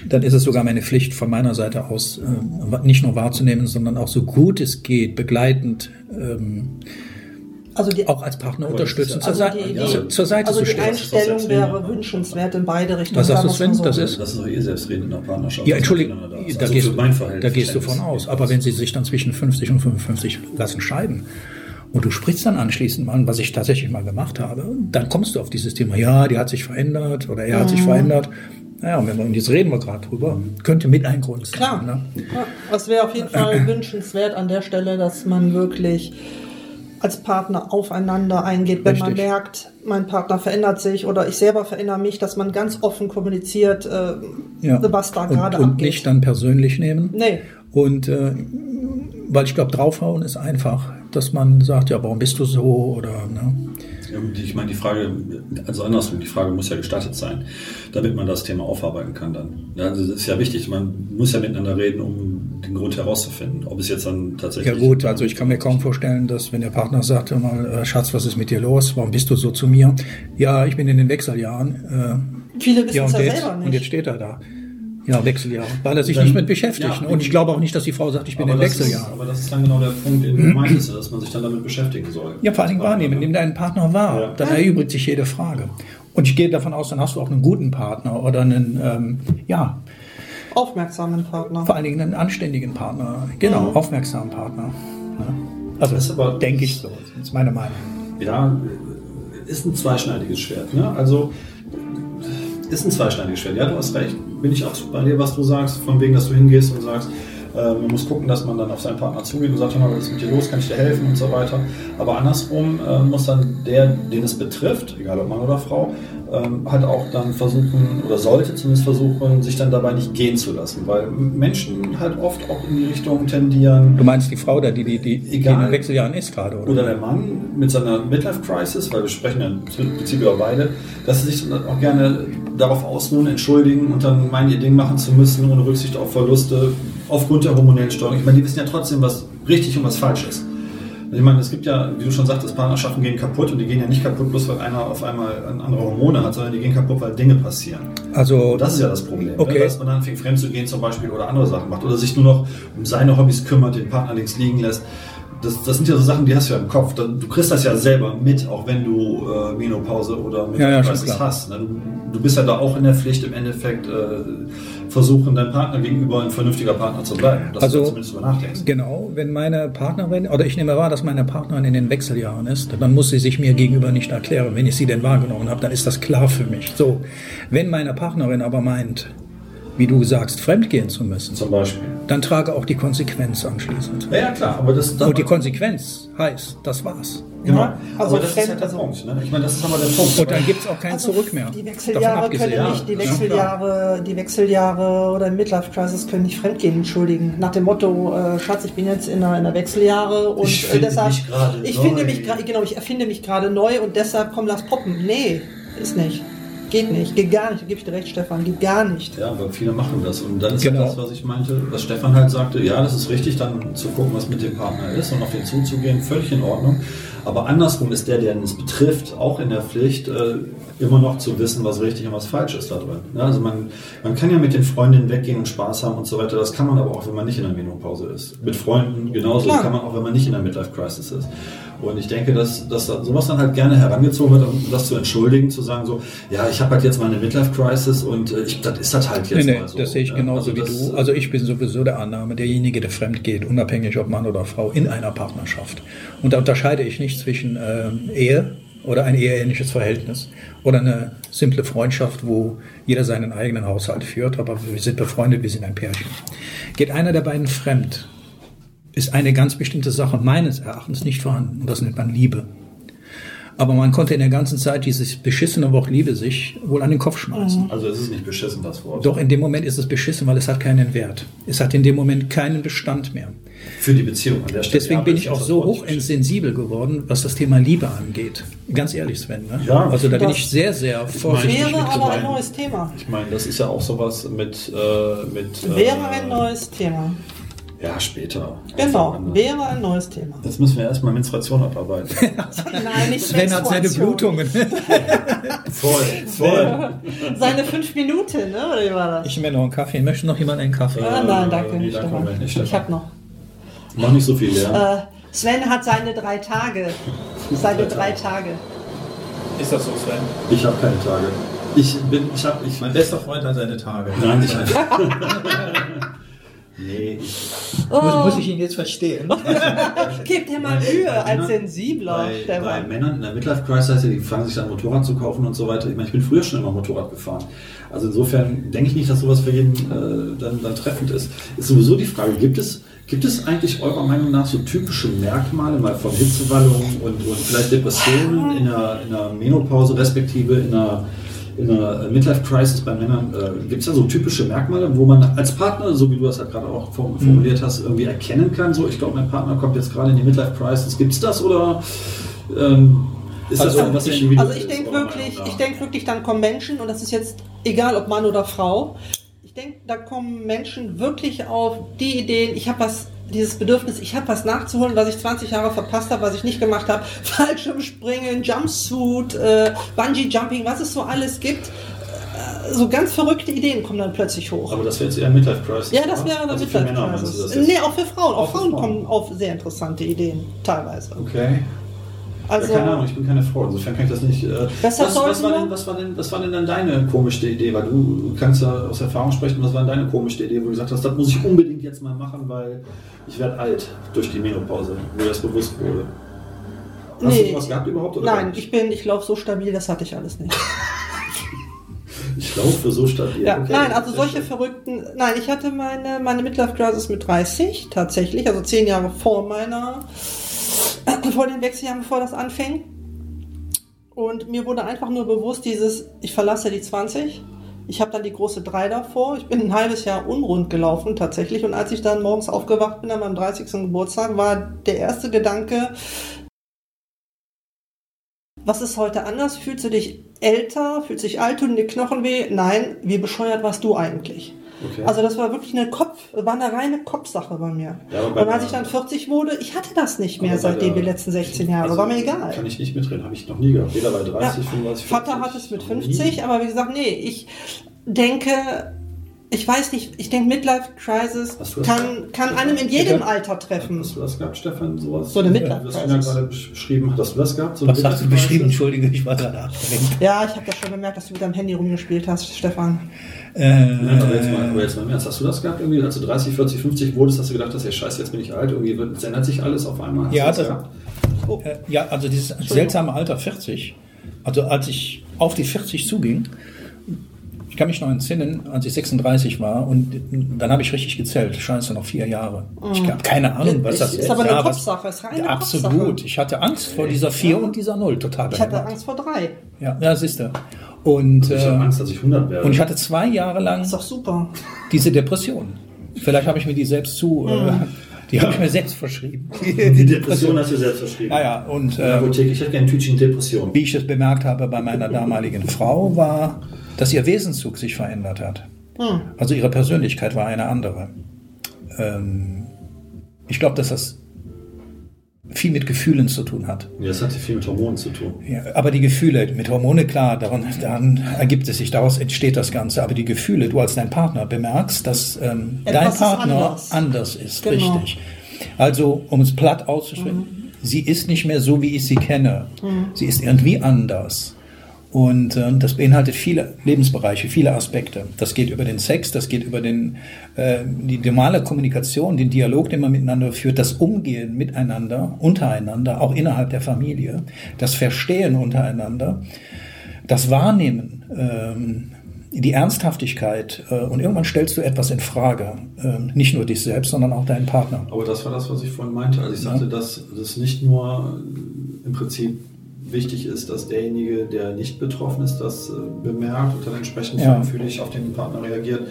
dann ist es sogar meine Pflicht von meiner Seite aus, äh, nicht nur wahrzunehmen, sondern auch so gut es geht, begleitend, ähm, Also die, auch als Partner unterstützen, ja- zur, also Seite, die, die, zur, zur Seite also zu die stehen. Einstellung Das ist wäre wünschenswert in beide Richtungen. Was sagst du, Sven? mal Das so. ist- Das ist doch eh selbstredend in der Partnerschaft. Ja, Entschuldigung, da, ist. Also gehst, für mein da gehst du von aus. Aber wenn sie sich dann zwischen 50 und 55 lassen scheiden und du sprichst dann anschließend mal, was ich tatsächlich mal gemacht habe, dann kommst du auf dieses Thema, ja, die hat sich verändert oder er hat sich verändert. Naja, und wenn wir, und jetzt reden wir gerade drüber, könnte mit ein Grund sein. Klar. Ne? Ja, es wäre auf jeden Fall *clears throat* wünschenswert an der Stelle, dass man wirklich als Partner aufeinander eingeht, wenn man Richtig. merkt, mein Partner verändert sich oder ich selber verändere mich, dass man ganz offen kommuniziert, äh, Ja. was da und, gerade und abgeht. nicht dann persönlich nehmen. Nee. Und äh, weil ich glaube, draufhauen ist einfach, dass man sagt, ja, warum bist du so oder ne? Ja, Ich meine, die Frage, also andersrum, die Frage muss ja gestartet sein, damit man das Thema aufarbeiten kann dann. Ja, also das ist ja wichtig, man muss ja miteinander reden, um den Grund herauszufinden, ob es jetzt dann Ja tatsächlich... gut, also ich kann mir kaum vorstellen, dass wenn der Partner sagt, mal, äh, Schatz, was ist mit dir los? Warum bist du so zu mir? Ja, ich bin in den Wechseljahren. Viele Äh, wissen ja, es und ja jetzt, selber und jetzt nicht. steht er da. Ja, Wechseljahre, weil er sich Dann- nicht mit beschäftigt. ja, ne? und ich glaube auch nicht, dass die Frau sagt, ich bin in das ist, aber das ist dann genau der Punkt, den du meintest, dass man sich dann damit beschäftigen soll. Ja, vor allen Dingen wahrnehmen, nimm deinen Partner wahr, Ja. dann erübrigt sich jede Frage. Und ich gehe davon aus, dann hast du auch einen guten Partner oder einen, ähm, ja, Aufmerksamen Partner. vor allen Dingen einen anständigen Partner, genau, aufmerksamen Partner. Ne? Also Das ist aber- denke ich so, das ist meine Meinung. Ja, ist ein zweischneidiges Schwert. Ne? Also ist ein zweischneidiges Schwert. Ja, du hast recht. Bin ich auch bei dir, was du sagst, von wegen, dass du hingehst und sagst, äh, man muss gucken, dass man dann auf seinen Partner zugeht und sagt, hör mal, was ist mit dir los, kann ich dir helfen und so weiter. Aber andersrum äh, muss dann der, den es betrifft, egal ob Mann oder Frau, ähm, halt auch dann versuchen oder sollte zumindest versuchen, sich dann dabei nicht gehen zu lassen, weil Menschen halt oft auch in die Richtung tendieren, Du meinst die Frau da, die, die, die, die in Egal. den Wechseljahren ist gerade, oder? oder der Mann mit seiner Midlife-Crisis, weil wir sprechen ja im Prinzip über beide, dass sie sich dann auch gerne darauf ausruhen, entschuldigen und dann meinen, ihr Ding machen zu müssen, ohne Rücksicht auf Verluste, aufgrund der hormonellen Steuerung. Ich meine, die wissen ja trotzdem, was richtig und was falsch ist. Also Ich meine, es gibt ja, wie du schon sagtest, Partnerschaften gehen kaputt und die gehen ja nicht kaputt, bloß weil einer auf einmal andere Hormone hat, sondern die gehen kaputt, weil Dinge passieren. Also, das ist ja das Problem, Okay. ne? dass man dann anfängt, fremd zu gehen zum Beispiel oder andere Sachen macht oder sich nur noch um seine Hobbys kümmert, den Partner links liegen lässt. Das, das sind ja so Sachen, die hast du ja im Kopf. Du kriegst das ja selber mit, auch wenn du äh, Menopause oder Ja, ja, klar. hast. Ne? Du, du bist ja da auch in der Pflicht, im Endeffekt äh, versuchen, deinem Partner gegenüber ein vernünftiger Partner zu bleiben. Dass Also- du zumindest drüber nachdenkst. genau, wenn meine Partnerin, oder ich nehme wahr, dass meine Partnerin in den Wechseljahren ist, dann muss sie sich mir gegenüber nicht erklären. Wenn ich sie denn wahrgenommen habe, dann ist das klar für mich. So, wenn meine Partnerin aber meint, wie du sagst, fremdgehen zu müssen, Zum Beispiel. dann trage auch die Konsequenz anschließend. Ja, ja klar, aber das, das Und die Konsequenz heißt, das war's. Genau. Ja, also aber das ist fremd- halt der also- Punkt. Ne? Ich meine, das ist aber der Punkt. Und dann gibt es auch kein Also Zurück mehr. Die Davon Wechseljahre abgesehen. können nicht, die Ja, Wechseljahre, die Wechseljahre oder Midlife Crisis können nicht fremdgehen, entschuldigen. Nach dem Motto, äh, Schatz, ich bin jetzt in der, in der Wechseljahre und Ich äh, finde deshalb. mich gerade ich neu. finde mich gerade, genau, ich erfinde mich gerade neu und deshalb komm, lass poppen. Nee, ist nicht. Geht nicht, geht gar nicht, da gebe ich dir recht, Stefan, geht gar nicht. Ja, aber viele machen das. Und dann ist Genau. ja das, was ich meinte, was Stefan halt sagte, ja, das ist richtig, dann zu gucken, was mit dem Partner ist und auf den zuzugehen, völlig in Ordnung. Aber andersrum ist der, der es betrifft, auch in der Pflicht, äh, immer noch zu wissen, was richtig und was falsch ist da drin. Ja, also man, man kann ja mit den Freundinnen weggehen und Spaß haben und so weiter. Das kann man aber auch, wenn man nicht in der Menopause ist. Mit Freunden genauso Klar. kann man auch, wenn man nicht in der Midlife Crisis ist. Und ich denke, dass, dass da sowas dann halt gerne herangezogen wird, um das zu entschuldigen, zu sagen so, ja, ich habe halt jetzt meine Midlife Crisis und äh, ich, das ist das halt jetzt Nee, nee, mal so. das sehe ich Ja, genauso also wie du. Also ich bin sowieso der Annahme, derjenige, der fremd geht, unabhängig ob Mann oder Frau, in einer Partnerschaft. Und da unterscheide ich nicht zwischen ähm, Ehe oder ein eheähnliches Verhältnis oder eine simple Freundschaft, wo jeder seinen eigenen Haushalt führt, aber wir sind befreundet, wir sind ein Pärchen. Geht einer der beiden fremd, ist eine ganz bestimmte Sache meines Erachtens nicht vorhanden und das nennt man Liebe. Aber man konnte in der ganzen Zeit dieses beschissene Wort Liebe sich wohl an den Kopf schmeißen. also es ist nicht beschissen, das Wort. Doch in dem Moment ist es beschissen, weil es hat keinen Wert. Es hat in dem Moment keinen Bestand mehr. Für die Beziehung an der Stelle. Deswegen ja, bin ich auch so hochinsensibel geworden, was das Thema Liebe angeht. Ganz ehrlich, Sven. Ne? Ja, also da bin ich sehr, sehr vorsichtig. Wäre mit aber ein neues Thema. Ich meine, das ist ja auch sowas mit. Äh, mit äh, Wäre ein neues Thema. Ja, später. Genau, wäre ein neues Thema. Jetzt müssen wir erstmal Menstruation abarbeiten. *laughs* Nein, nicht Sven hat seine. Blutungen. *laughs* voll, voll. Seine fünf Minuten, ne? Oder wie war das? Ich mir noch einen Kaffee. Möchte noch jemand einen Kaffee? Ah, nein, danke. nee, danke, nicht, ich habe noch. Mach nicht so viel leer. Äh, Sven hat seine drei Tage. Seine drei Tage. Ist das so, Sven? Ich habe keine Tage. Ich bin, ich habe, ich Mein bester Freund hat seine Tage. Nein, ich *laughs* Nee, Oh. Muss, muss ich ihn jetzt verstehen? *laughs* Gib dir mal Mühe als Männern- sensibler, bei, bei. Männern in der Midlife Crisis, heißt ja, die fangen sich an Motorrad zu kaufen und so weiter. Ich meine, ich bin früher schon immer Motorrad gefahren. Also insofern denke ich nicht, dass sowas für jeden äh, dann, dann treffend ist. Ist sowieso die Frage, gibt es, gibt es eigentlich eurer Meinung nach so typische Merkmale mal von Hitzewallungen und, und vielleicht Depressionen in der, in der Menopause respektive in der in einer Midlife Crisis bei Männern, äh, gibt es da so typische Merkmale, wo man als Partner, so wie du das halt gerade auch form- formuliert hast, irgendwie erkennen kann, so ich glaube, mein Partner kommt jetzt gerade in die Midlife Crisis. Gibt es das oder ähm, ist Also, das dann was ich- Also ich denke wirklich, ich denke wirklich, dann kommen Menschen, und das ist jetzt egal ob Mann oder Frau, ich denke, da kommen Menschen wirklich auf die Ideen, ich habe was, dieses Bedürfnis, ich habe was nachzuholen, was ich 20 Jahre verpasst habe, was ich nicht gemacht habe. *laughs* Fallschirmspringen, Jumpsuit, äh, Bungee Jumping, was es so alles gibt. Äh, So ganz verrückte Ideen kommen dann plötzlich hoch. Aber das wäre jetzt eher Midlife Crisis. Ja, das wäre dann also Männer das jetzt? Nee, auch für Frauen. Auch, Auch Frauen Frauen. kommen auf sehr interessante Ideen, teilweise. Okay. Also, ja, keine Ahnung, ich bin keine Frau, insofern kann ich das nicht. Äh, was, was, sollten war denn, was, war denn, was war denn dann deine komischste Idee? Weil du kannst ja aus Erfahrung sprechen, was war denn deine komischste Idee, wo du gesagt hast, das muss ich unbedingt jetzt mal machen, weil ich werde alt durch die Menopause, wo das bewusst wurde. Hast Nee. du sowas gehabt überhaupt? Oder Nein, ich bin, ich laufe so stabil, das hatte ich alles nicht. *laughs* ich laufe so stabil. Ja, Okay. nein, also solche verrückten. Nein, ich hatte meine, meine Midlife Crisis mit 30 tatsächlich, also zehn Jahre vor meiner, *clears throat* vor den Wechseljahren, bevor das anfing. Und mir wurde einfach nur bewusst, dieses, ich verlasse die 20. Ich habe dann die große 3 davor. Ich bin ein halbes Jahr unrund gelaufen tatsächlich. Und als ich dann morgens aufgewacht bin an meinem 30. Geburtstag, war der erste Gedanke, was ist heute anders? Fühlst du dich älter? Fühlst du dich alt? Tun dir Knochen weh? Nein, wie bescheuert warst du eigentlich? Okay. Also das war wirklich eine Kopf, war eine reine Kopfsache bei mir. Ja, bei und als ich dann 40 wurde, ich hatte das nicht mehr seitdem der- die letzten 16 Jahre. Also, war mir egal. Kann ich nicht mitreden, habe ich noch nie gehabt. Weder bei 30, Ja. 35, 40. Vater hat es mit noch 50, nie. aber wie gesagt, nee, ich denke, ich weiß nicht, ich denke, Midlife Crisis kann, kann einem in jedem Bitte? Alter treffen. Hast du das gehabt, Stefan? Sowas? So eine Midlife Was du Crisis. gerade beschrieben hast. Hast du das gehabt? So eine Was hast du beschrieben? Crisis? Entschuldige, ich war gerade abgelenkt. Ja, ich habe das schon gemerkt, dass du mit deinem Handy rumgespielt hast, Stefan. Nein, aber jetzt mal, aber Äh, jetzt mal im Ernst. Hast du das gehabt, irgendwie, als du 30, 40, 50 wurdest, hast du gedacht, dass, ey, scheiße, jetzt bin ich alt, irgendwie wird, ändert sich alles auf einmal? Hast Ja, du das das- gehabt? äh, ja, also dieses seltsame Alter 40, also als ich auf die 40 zuging, Ich kann mich noch entsinnen, als ich 36 war und dann habe ich richtig gezählt. Scheiße, noch vier Jahre. Ich habe keine Ahnung, was das ist ist. aber eine Ja, was- Kopfsache, ist reine Ja, absolut. Kopfsache. Ich hatte Angst vor dieser vier und dieser Null. Total Ich hatte. Angst vor drei. Ja, ja siehst du. Und, Ich habe äh, Angst, dass ich 100 werde. und ich hatte zwei Jahre lang Ist doch super. diese Depression. Vielleicht habe ich mir die selbst zu, äh, die habe ich mir selbst verschrieben. *laughs* die Depression hast du selbst verschrieben. Naja, und äh, Apotheke, ich hätte gerne ein Tütchen Depression. wie ich es bemerkt habe bei meiner damaligen Frau, war, dass ihr Wesenszug sich verändert hat. Also ihre Persönlichkeit war eine andere. Ähm, ich glaube, dass das viel mit Gefühlen zu tun hat. Ja, das hat viel mit Hormonen zu tun. Ja, aber die Gefühle, mit Hormone, klar, daran, dann ergibt es sich, daraus entsteht das Ganze. Aber die Gefühle, du als dein Partner bemerkst, dass ähm, dein Partner anders. anders. ist, Genau. Mhm. richtig. Also, um es platt auszusprechen, sie ist nicht mehr so, wie ich sie kenne. Sie ist irgendwie anders. Und ähm, das beinhaltet viele Lebensbereiche, viele Aspekte. Das geht über den Sex, das geht über den, äh, die normale Kommunikation, den Dialog, den man miteinander führt, das Umgehen miteinander, untereinander, auch innerhalb der Familie, das Verstehen untereinander, das Wahrnehmen, ähm, die Ernsthaftigkeit. Äh, und irgendwann stellst du etwas in Frage. Ähm, nicht nur dich selbst, sondern auch deinen Partner. Aber das war das, was ich vorhin meinte. Also ich sagte, dass das nicht nur äh, im Prinzip wichtig ist, dass derjenige, der nicht betroffen ist, das äh, bemerkt und dann entsprechend Ja. auf den Partner reagiert,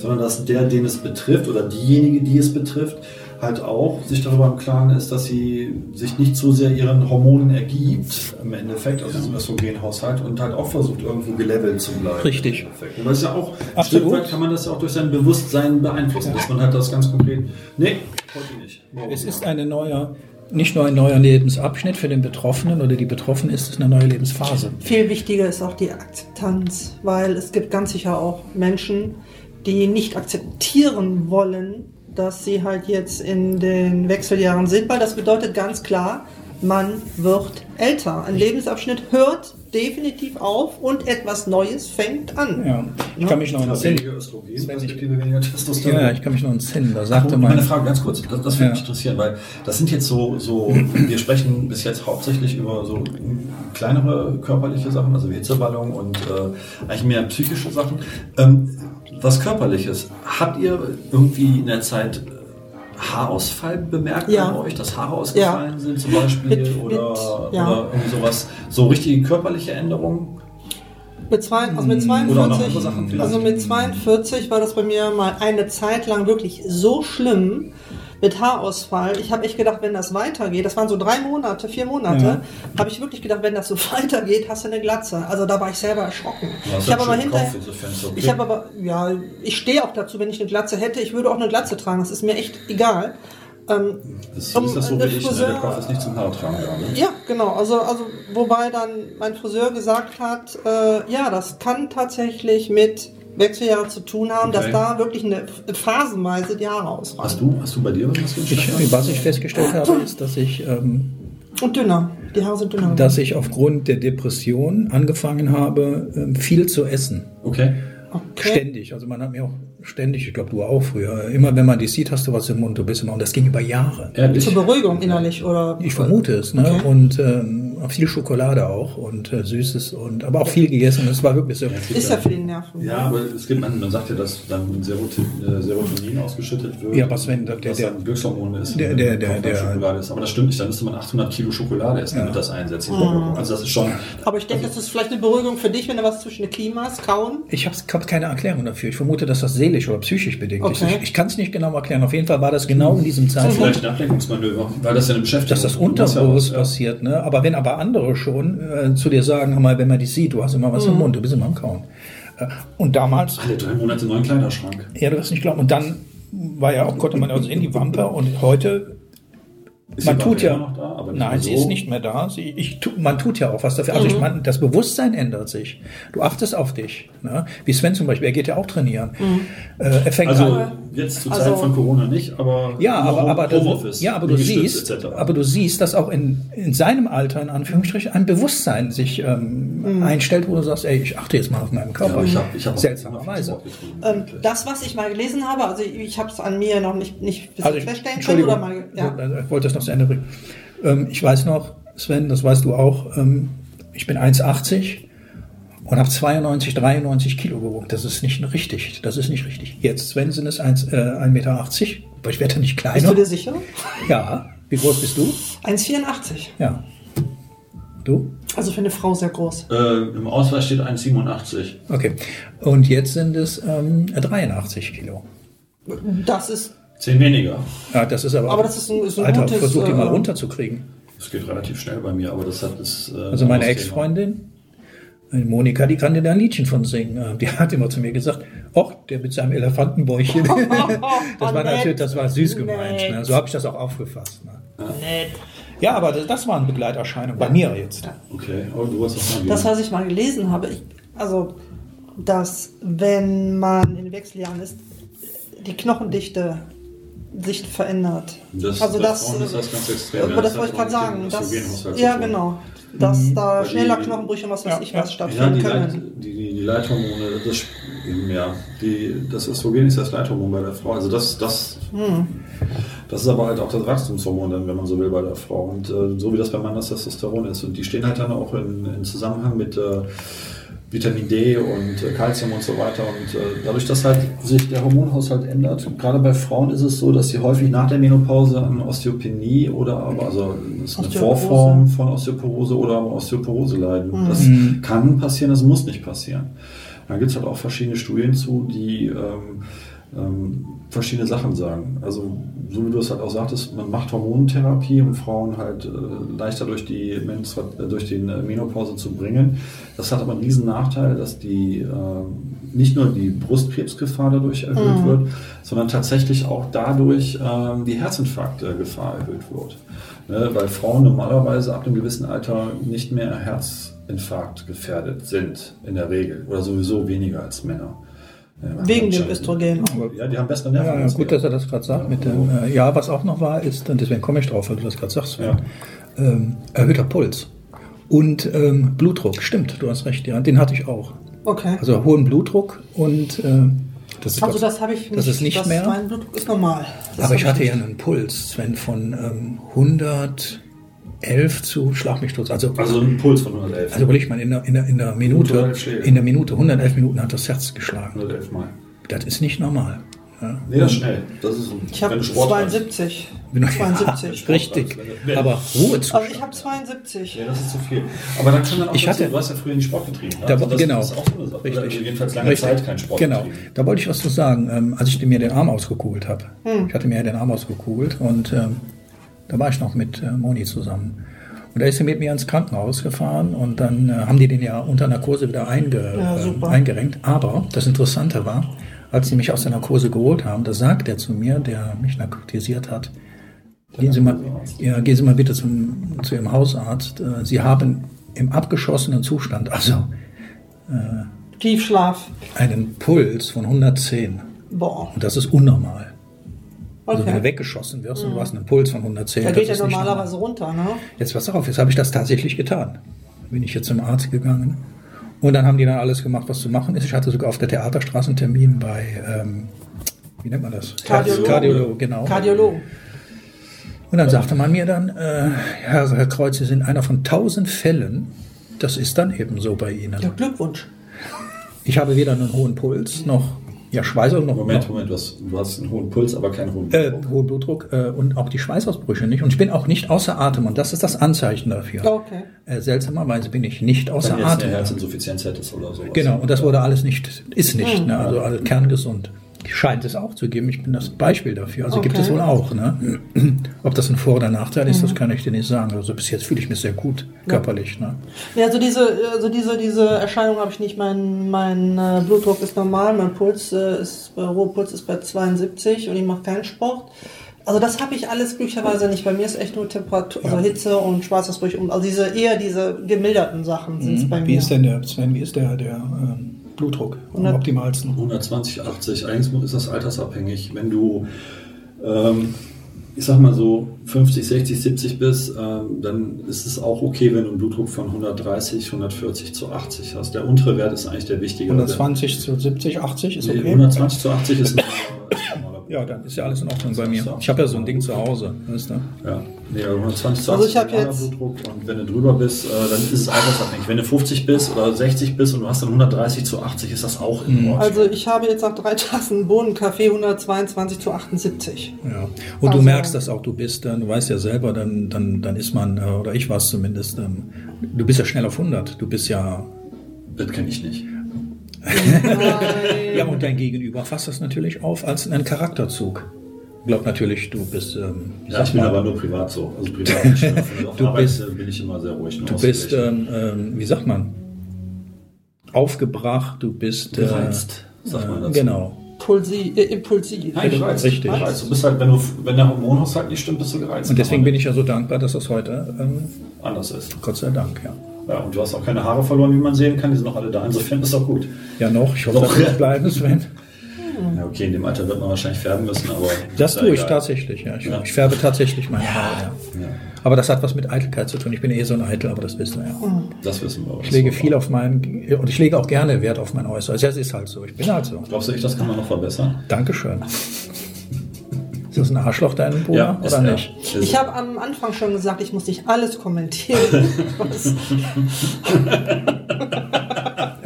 sondern dass der, den es betrifft oder diejenige, die es betrifft, halt auch sich darüber im Klaren ist, dass sie sich nicht so sehr ihren Hormonen ergibt im Endeffekt, also diesem Östrogenhaushalt und halt auch versucht, irgendwo gelevelt zu bleiben. Richtig. Im Endeffekt. Weil es ja auch, Absolut. Stück weit kann man das ja auch durch sein Bewusstsein beeinflussen, dass man halt das ganz konkret, nee, heute nicht. Morgen. Es ist eine neue, nicht nur ein neuer Lebensabschnitt für den Betroffenen oder die Betroffene, ist es eine neue Lebensphase. Viel wichtiger ist auch die Akzeptanz, weil es gibt ganz sicher auch Menschen, die nicht akzeptieren wollen, dass sie halt jetzt in den Wechseljahren sind, weil das bedeutet ganz klar, man wird älter. Ein Lebensabschnitt hört definitiv auf und etwas Neues fängt an. Ja, ich kann mich noch entsinnen. Ja, ich kann mich noch entsinnen. Da Ach, sagte meine mein, Frage ganz kurz, das, das würde Ja. mich interessieren, weil das sind jetzt so, so, wir sprechen bis jetzt hauptsächlich über so kleinere körperliche Sachen, also wie Hitzeballung und äh, eigentlich mehr psychische Sachen. Ähm, was körperliches, habt ihr irgendwie in der Zeit Haarausfall bemerkt Ja. bei euch, dass Haare ausgefallen sind zum Beispiel Mit- mit- oder, ja. oder irgendwie sowas, so richtige körperliche Änderungen? Mit, zwei, also mit Oder auch noch 42, andere Sachen vielleicht. also mit 42 war das bei mir mal eine Zeit lang wirklich so schlimm mit Haarausfall. Ich habe echt gedacht, wenn das weitergeht, das waren so drei Monate, vier Monate, Ja. habe ich wirklich gedacht, wenn das so *laughs* weitergeht, hast du eine Glatze. Also da war ich selber erschrocken. Hast ich habe aber hinterher, ist okay. ich habe aber, ja, ich stehe auch dazu, wenn ich eine Glatze hätte, ich würde auch eine Glatze tragen. Das ist mir echt egal. Ähm, Das um, ist das so der wie ich, ne? Friseur- der Kopf ist nicht zum Haartragen da. Ne? ja, genau. Also, also wobei dann mein Friseur gesagt hat, äh, ja, das kann tatsächlich mit Wechseljahre zu tun haben, Okay. dass da wirklich eine phasenweise die Haare ausfallen. Hast du, hast du bei dir was ich, was ich festgestellt habe, ist, dass ich, ähm, Und dünner. Die Haare sind dünner. dass ich aufgrund der Depression angefangen habe, ähm, viel zu essen. Okay. okay. Ständig. Also man hat mir auch ständig, ich glaube du auch früher, immer wenn man dich sieht, hast du was im Mund, du bist immer, und das ging über Jahre. Ehrlich? Zur Beruhigung innerlich oder? Ich vermute es, ne? Okay. Und ähm, viel Schokolade auch und äh, Süßes und aber auch viel gegessen. Es war wirklich so. Ist ja für die Nerven. Ja, aber es gibt, man, man sagt ja, dass dann Serotin, äh, Serotonin ausgeschüttet wird. Ja, was wenn der- was der- dann Glückshormon ist, der- der- der- der- Schokolade ist. Aber das stimmt nicht, dann müsste man 800 Kilo Schokolade essen, damit das einsetzt. Wirkung. Also das ist schon, Aber ich denke, das ist vielleicht eine Beruhigung für dich, wenn du was zwischen den hast, kauen. Ich habe hab keine Erklärung dafür. Ich vermute, dass das seelisch oder psychisch bedingt ist. Okay. Ich, ich kann es nicht genau erklären. Auf jeden Fall war das genau in diesem Zeitpunkt, vielleicht ein Ablenkungsmanöver, weil das ja eine Beschäftigung dass das ist. Unterbewusst was, ja. passiert. Ne? Aber wenn aber andere schon äh, zu dir sagen, hör mal, wenn man dich sieht, du hast immer was Mhm. im Mund, du bist immer am Kauen. Äh, und damals, Alle drei Monate neuen Kleiderschrank. ja, du wirst nicht glauben. Und dann war ja auch, konnte man also in die Wampe und heute Ist man tut ja. noch da, aber nicht nein, mehr sie so. ist nicht mehr da. Sie, ich, man tut ja auch was dafür. Also ich meine, das Bewusstsein ändert sich. Du achtest auf dich. Ne? Wie Sven zum Beispiel, er geht ja auch trainieren. Äh, er fängt Also an. Jetzt zur Also- Zeit von Corona nicht, aber Ja, aber, aber, du, Homeoffice, ja, aber du siehst, etc. aber du siehst, dass auch in, in seinem Alter in Anführungsstrichen ein Bewusstsein sich ähm, einstellt, wo du sagst, ey, ich achte jetzt mal auf meinen ja, Körper. aber ich habe ich hab Seltsamerweise. Ähm, das, was ich mal gelesen habe, also ich, ich habe es an mir noch nicht, nicht Also ich, feststellen können oder mal, ja. ich wollte das noch zu Ende bringen. Ähm, ich weiß noch, Sven, das weißt du auch, ähm, ich bin 1,80 und habe 92, 93 Kilo gewogen. Das ist nicht richtig. Das ist nicht richtig. Jetzt, Sven, sind es 1,80 äh, 1,80 Meter, aber ich werde nicht Bist kleiner. du dir sicher? Ja. Wie groß bist du? 1,84. Ja. Du? Also für eine Frau sehr groß. Äh, Im Ausweis steht 1,87. Okay. Und jetzt sind es ähm, 83 Kilo. Das ist, Zehn weniger. Ja, das ist aber. aber das ist ein, ist ein Alter, gutes. versuch die mal äh, runterzukriegen. Das geht relativ schnell bei mir, aber das hat es. Äh, Also meine ein Ex-Freundin, Monika, die kann dir da ein Liedchen von singen. Äh, Die hat immer zu mir gesagt, ach, der mit seinem Elefantenbäuchchen. *laughs* das war nett. natürlich, das war süß gemeint. Ne? So habe ich das auch aufgefasst. Ne? Ja, aber das, das war eine Begleiterscheinung bei mir jetzt. Okay, aber du hast das mal Das, was ich mal gelesen habe, ich, also, dass wenn man in den Wechseljahren ist, die Knochendichte sich verändert. Das- also das, ist das ganz extrem, aber ja. das Das wollte ich gerade sagen. Das, ja, genau. Dass da Weil schneller die- Knochenbrüche und was weiß Ja, ich ja. was Ja, stattfinden die, Leit, können. die, die, die Leithormone, das, ja, die, das Östrogen ist das Leithormon bei der Frau. Also das, das, Hm. das ist aber halt auch das Wachstumshormon, dann, wenn man so will, bei der Frau. Und äh, so wie das beim Mann das Testosteron ist. Und die stehen halt dann auch in, in Zusammenhang mit äh, Vitamin D und äh, Calcium und so weiter. Und äh, dadurch, dass halt sich der Hormonhaushalt ändert, gerade bei Frauen ist es so, dass sie häufig nach der Menopause an Osteopenie oder aber, also das ist eine. Vorform von Osteoporose oder aber Osteoporose leiden. Das kann passieren, das muss nicht passieren. Da gibt es halt auch verschiedene Studien zu, die ähm, ähm, verschiedene Sachen sagen. Also, so wie du es halt auch sagtest, man macht Hormontherapie, um Frauen halt äh, leichter durch die, Menstrua äh, durch die äh, Menopause zu bringen. Das hat aber einen riesen Nachteil, dass die ähm, nicht nur die Brustkrebsgefahr dadurch erhöht wird, sondern tatsächlich auch dadurch ähm, die Herzinfarktgefahr erhöht wird. Ne, weil Frauen normalerweise ab einem gewissen Alter nicht mehr Herzinfarkt gefährdet sind, in der Regel. Oder sowieso weniger als Männer. Ja, Wegen dem. Östrogen. Ja, die haben bessere Ja, Nerven. ja, als gut, wir. dass er das gerade sagt. Mit dem, äh, ja, was auch noch war, ist, und deswegen komme ich drauf, weil du das gerade sagst, Sven, ähm, erhöhter Puls und ähm, Blutdruck. Stimmt, du hast recht, ja, den hatte ich auch. Okay. Also hohen Blutdruck und äh, das ist Also das habe ich Das ist nicht das, mehr? Mein Blutdruck ist normal. Das Aber ich hatte ja nicht. einen Puls, Sven, von ähm, 111 zu Schlag mich tot. Also, Also ein Puls von 111. also überleg mal, in der, in der, in der Minute, 111 Schläge. in der Minute, 111 Minuten hat das Herz geschlagen. 111 Mal. Das ist nicht normal. Ja. Nee, das ist schnell. Das ist, Ich habe wenn du Sport treibst. 72. Ja, 72. richtig. Aber Ruhezustand. Also ich habe 72. Ja, das ist zu viel. Aber dann kann man auch Ich hatte- du hast ja früher nicht Sport getrieben. ne? Da, Also das genau. ist auch so eine Sache. Richtig. jedenfalls lange Richtig. Zeit kein Sport Genau. getrieben. Da wollte ich was zu sagen. Ähm, als ich mir den Arm ausgekugelt habe. Hm. Ich hatte mir ja den Arm ausgekugelt und ähm, da war ich noch mit äh, Moni zusammen. Und da ist sie mit mir ins Krankenhaus gefahren und dann äh, haben die den ja unter Narkose wieder einge, Ja, äh, eingerenkt. Aber das Interessante war, als sie mich aus der Narkose geholt haben, da sagt er zu mir, der mich narkotisiert hat, gehen Sie mal, ja, gehen Sie mal bitte zum, zu Ihrem Hausarzt. Äh, Sie haben im abgeschossenen Zustand, also Tiefschlaf. einen Puls von 110. Boah. Und das ist unnormal. Also wenn du Okay. weggeschossen wirst und du hast einen Puls von 110. Da das geht ja normalerweise normal. runter, ne? Jetzt pass auf, jetzt habe ich das tatsächlich getan. Bin ich jetzt zum Arzt gegangen. Und dann haben die dann alles gemacht, was zu machen ist. Ich hatte sogar auf der Theaterstraße einen Termin bei, ähm, wie nennt man das? Kardiologe. Kardiologe, genau. Kardiologen. Und dann sagte man mir dann, äh, Herr, Herr Kreuz, Sie sind einer von tausend Fällen. Das ist dann eben so bei Ihnen. Ja, Glückwunsch. Ich habe weder einen hohen Puls noch ja, Schweißer noch, Moment, noch Moment, du hast, du hast einen hohen Puls, aber keinen hohen äh, Blutdruck. hohen Blutdruck äh, und auch die Schweißausbrüche nicht. Und ich bin auch nicht außer Atem. Und das ist das Anzeichen dafür. Okay. Äh, seltsamerweise bin ich nicht außer Wenn du jetzt Atem. eine Herzinsuffizienz hättest oder sowas. Genau, und das wurde alles nicht, ist nicht, Hm. ne? also alles kerngesund. Scheint es auch zu geben. Ich bin das Beispiel dafür. Also gibt Okay. es wohl auch. Ne? *clears throat* Ob das ein Vor- oder Nachteil ist, das Hm. kann ich dir nicht sagen. Also bis jetzt fühle ich mich sehr gut körperlich. Ne? Ja, also diese, also diese, diese Erscheinung habe ich nicht. Mein, mein äh, Blutdruck ist normal, mein Puls äh, ist, äh, Ruhepuls ist bei 72 und ich mache keinen Sport. Also das habe ich alles glücklicherweise nicht. Bei mir ist echt nur Temperatur, also Hitze und Schweißausbrüche. und- Also diese eher diese gemilderten Sachen sind es bei Mhm. Wie mir. ist denn der, Sven, wie ist der, der ähm, Blutdruck am 100. optimalsten? 120, 80, eigentlich ist das altersabhängig. Wenn du, ähm, ich sag mal so 50, 60, 70 bist, ähm, dann ist es auch okay, wenn du einen Blutdruck von 130, 140 zu 80 hast. Der untere Wert ist eigentlich der wichtige. 120 zu 70, 80 ist Nee, okay? 120 zu 80 ist *laughs* Ja, dann ist ja alles in Ordnung bei mir. Ich habe ja so ein Ding zu Hause, weißt du? Ja. Nee, 120 zu Also 80 ich hab normaler jetzt- Blutdruck und wenn du drüber bist, äh, dann ist es altersabhängig. Wenn du 50 bist oder 60 bist und du hast dann 130 zu 80, ist das auch in Ordnung. Also ich habe jetzt nach drei Tassen Bohnenkaffee 122 zu 78. Ja. Und du Also- merkst das auch, du bist dann, du weißt ja selber, dann, dann, dann ist man, äh, oder ich war es zumindest, ähm, du bist ja schnell auf 100. Du bist ja, das kenne ich nicht. *laughs* ja, und dein Gegenüber fasst das natürlich auf als einen Charakterzug. Glaubt natürlich, du bist, ähm, Ja, ich bin aber nur privat so. Also privat *laughs* nicht. Auf Du Arbeit bist- äh, bin ich immer sehr ruhig. Du bist, ähm, ähm, wie sagt man? Aufgebracht, du bist. Äh, Gereizt, sagt man äh, dazu. Genau. Pulsi, äh, impulsiv. Nein, gereizt. Richtig. Gereizt. Du bist halt, wenn, du, wenn der Hormonhaushalt nicht stimmt, bist du gereizt. Und deswegen bin ich ja so dankbar, dass das heute, ähm, anders ist. Gott sei Dank, ja. Ja, und du hast auch keine Haare verloren, wie man sehen kann. Die sind noch alle da. Insofern ist auch gut. Ja, noch. Ich hoffe, Doch. dass noch bleiben, Sven. *laughs* Ja, okay, in dem Alter wird man wahrscheinlich färben müssen, aber. Das tue ja ich egal. tatsächlich, ja. Ich, Ja. ich färbe tatsächlich meine Haare, ja. Ja, Aber das hat was mit Eitelkeit zu tun. Ich bin eh so ein Eitel, aber das wisst ihr ja. das wissen wir. aber Ich lege viel auf meinen, und ich lege auch gerne Wert auf mein Äußeres. Ja, es ist halt so. Ich bin halt so. Glaubst du nicht, das kann man noch verbessern? Dankeschön. Ist das ein Arschloch, dein Bruder, ist oder er. nicht? Ich habe am Anfang schon gesagt, ich muss nicht alles kommentieren. *laughs* *laughs* *laughs*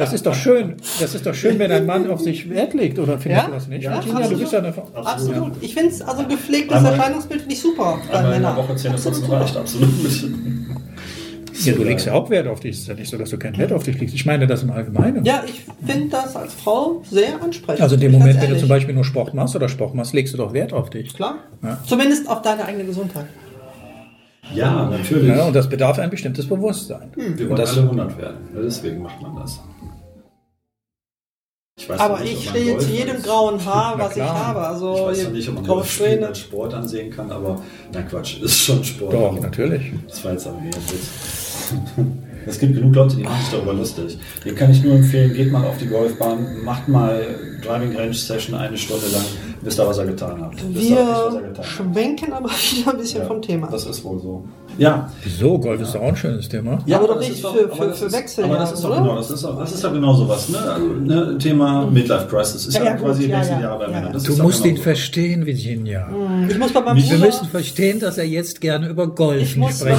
Das ist doch schön. Das ist doch schön, wenn ein Mann auf sich Wert legt, oder findest Ja? du das nicht? Ja, du absolut. bist ja eine Absolut. Ich finde es, also ein gepflegtes Einmal- Erscheinungsbild finde ich super Einmal in der. Woche Zähne putzen Absolut reicht super. absolut. Ja, du legst ja auch Wert auf dich. Es ist ja nicht so, dass du keinen Wert auf dich legst. Ich meine das im Allgemeinen. Ja, ich finde das als Frau sehr ansprechend. Also in dem Moment, wenn du zum Beispiel nur Sport machst oder Sport machst, legst du doch Wert auf dich. Klar. Ja. Zumindest auf deine eigene Gesundheit. Ja, natürlich. Ja, und das bedarf ein bestimmtes Bewusstsein. Wir Und wollen das, alle 100 werden. Deswegen macht man das. Ich weiß Aber nicht, ich stehe zu jedem als- grauen Haar, *laughs* was ich habe. Ich Also weiß noch nicht, ob man Golf spielen Strähne. als Sport ansehen kann, aber na Quatsch, ist schon Sport. doch, natürlich. Das war jetzt aber Witz. *laughs* Es gibt genug Leute, die machen sich darüber lustig. Den kann ich nur empfehlen, geht mal auf die Golfbahn, macht mal Driving Range Session eine Stunde lang, wisst ihr, was er getan hat. Wisst ihr Wir getan schwenken aber *laughs* wieder ein bisschen Ja, vom Thema. Das ist wohl so. Ja, Wieso? Golf ist doch auch ein schönes Thema. Aber doch das nicht ist für- für- das für ist- Wechseljahre, Aber das ist doch genau, das ist doch, das ist doch genau sowas, ne? Also, ne? Thema Midlife Crisis ist Ja, ja, ja, quasi ja, Wechseljahre ja, bei ja, Männern. ja. Das Du musst ihn genau so. verstehen, Virginia. Ich muss bei meinem Wir Bruder, müssen verstehen, dass er jetzt gerne über Golfen spricht. *laughs*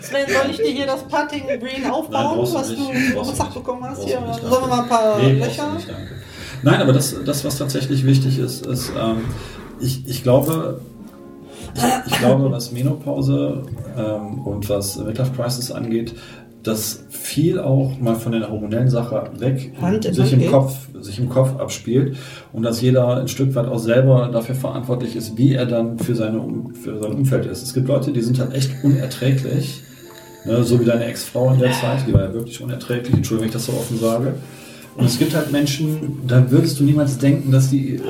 Sven, soll ich dir hier das Putting Green Nein, aufbauen, du was nicht. du nicht. bekommen hast? Hier, sollen wir mal ein paar Löcher? nicht, danke. Nein, aber das, das, was tatsächlich wichtig ist, ist, ähm, ich, ich glaube, ich, ich glaube, was Menopause ähm, und was Midlife Crisis angeht, dass viel auch mal von der hormonellen Sache weg Hand sich, im geht. Kopf, sich im Kopf abspielt und dass jeder ein Stück weit auch selber dafür verantwortlich ist, wie er dann für, seine, für sein Umfeld ist. Es gibt Leute, die sind halt echt unerträglich, ne, so wie deine Ex-Frau in der Zeit, die war ja wirklich unerträglich, Entschuldigung, wenn ich das so offen sage. Und es gibt halt Menschen, da würdest du niemals denken, dass die äh,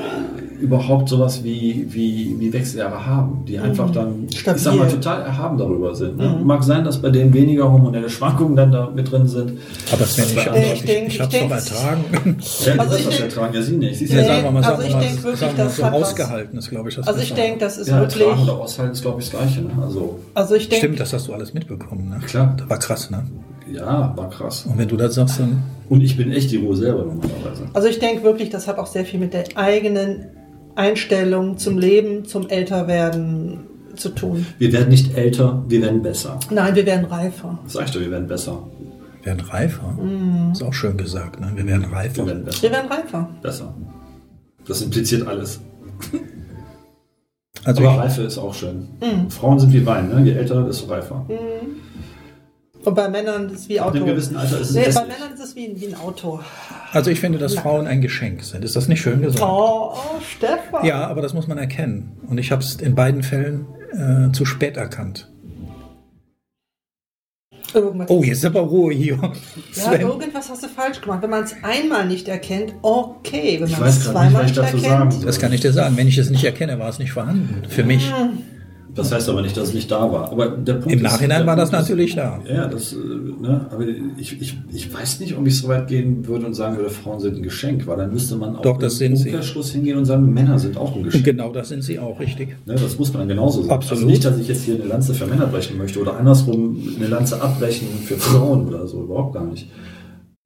überhaupt sowas wie, wie, wie Wechseljahre haben, die einfach dann, ich sag mal, Stabil. total erhaben darüber sind. Ne? Mag sein, dass bei denen weniger hormonelle Schwankungen dann da mit drin sind. Aber ich, Ich ich, denk- ich, ich ich hab's denk- doch ertragen. Ja, Also also ich das denk- ertragen ja sie nicht. Sie ist Ja, ja, Nee, sagen wir mal, also sagen ich wir mal, denk wirklich, das so hat ausgehalten ist, glaube ich. Das Also ich denke, das ist ja, ertragen wirklich. oder aushalten ist, glaube ich, das Gleiche. Ne? Also, Also ich denke, Stimmt, das hast du alles mitbekommen, ne? Klar. Das war krass, ne? ja, war krass. Und wenn du das sagst, dann. Und ich bin echt die Ruhe selber normalerweise. also ich denke wirklich, das hat auch sehr viel mit der eigenen Einstellung zum Leben, zum Älterwerden zu tun. Wir werden nicht älter, wir werden besser. Nein, wir werden reifer. Das sag ich doch, wir werden besser. Wir werden reifer. Mhm. Ist auch schön gesagt, ne? Wir werden Wir reifer. werden besser. Wir werden reifer. Besser. Das impliziert alles. Also Aber Reife ist auch schön. Mhm. Frauen sind wie Wein, ne? je älter, desto reifer. Und bei Männern ist es wie Ab Auto. einem gewissen Alter ist es nee, bei. Männern ist es wie, wie ein Auto. also ich finde, dass Frauen ein Geschenk sind. Ist das nicht schön gesagt? Oh, oh Stefan. Ja, aber das muss man erkennen. Und ich habe es in beiden Fällen äh, zu spät erkannt. Irgendwas, Oh, jetzt ist aber Ruhe hier. ja, irgendwas hast du falsch gemacht. Wenn man es einmal nicht erkennt, okay. Wenn Ich man es weiß gerade nicht, zweimal nicht dazu erkennt. Das kann ich dir sagen. Wenn ich es nicht erkenne, war es nicht vorhanden. Für mich. Das heißt aber nicht, dass es nicht da war. Aber der Punkt Im ist, Nachhinein der war das Punkt ist- natürlich da. Ja, das, äh, ne, aber ich, ich, ich weiß nicht, ob ich so weit gehen würde und sagen würde, Frauen sind ein Geschenk, weil dann müsste man auch Doch, das im. Umkehrschluss hingehen und sagen, Männer sind auch ein Geschenk. genau das sind sie auch, richtig. Ne, das muss man genauso sagen. Absolut. Also nicht, dass ich jetzt hier eine Lanze für Männer brechen möchte oder andersrum eine Lanze abbrechen für Frauen oder so, überhaupt gar nicht.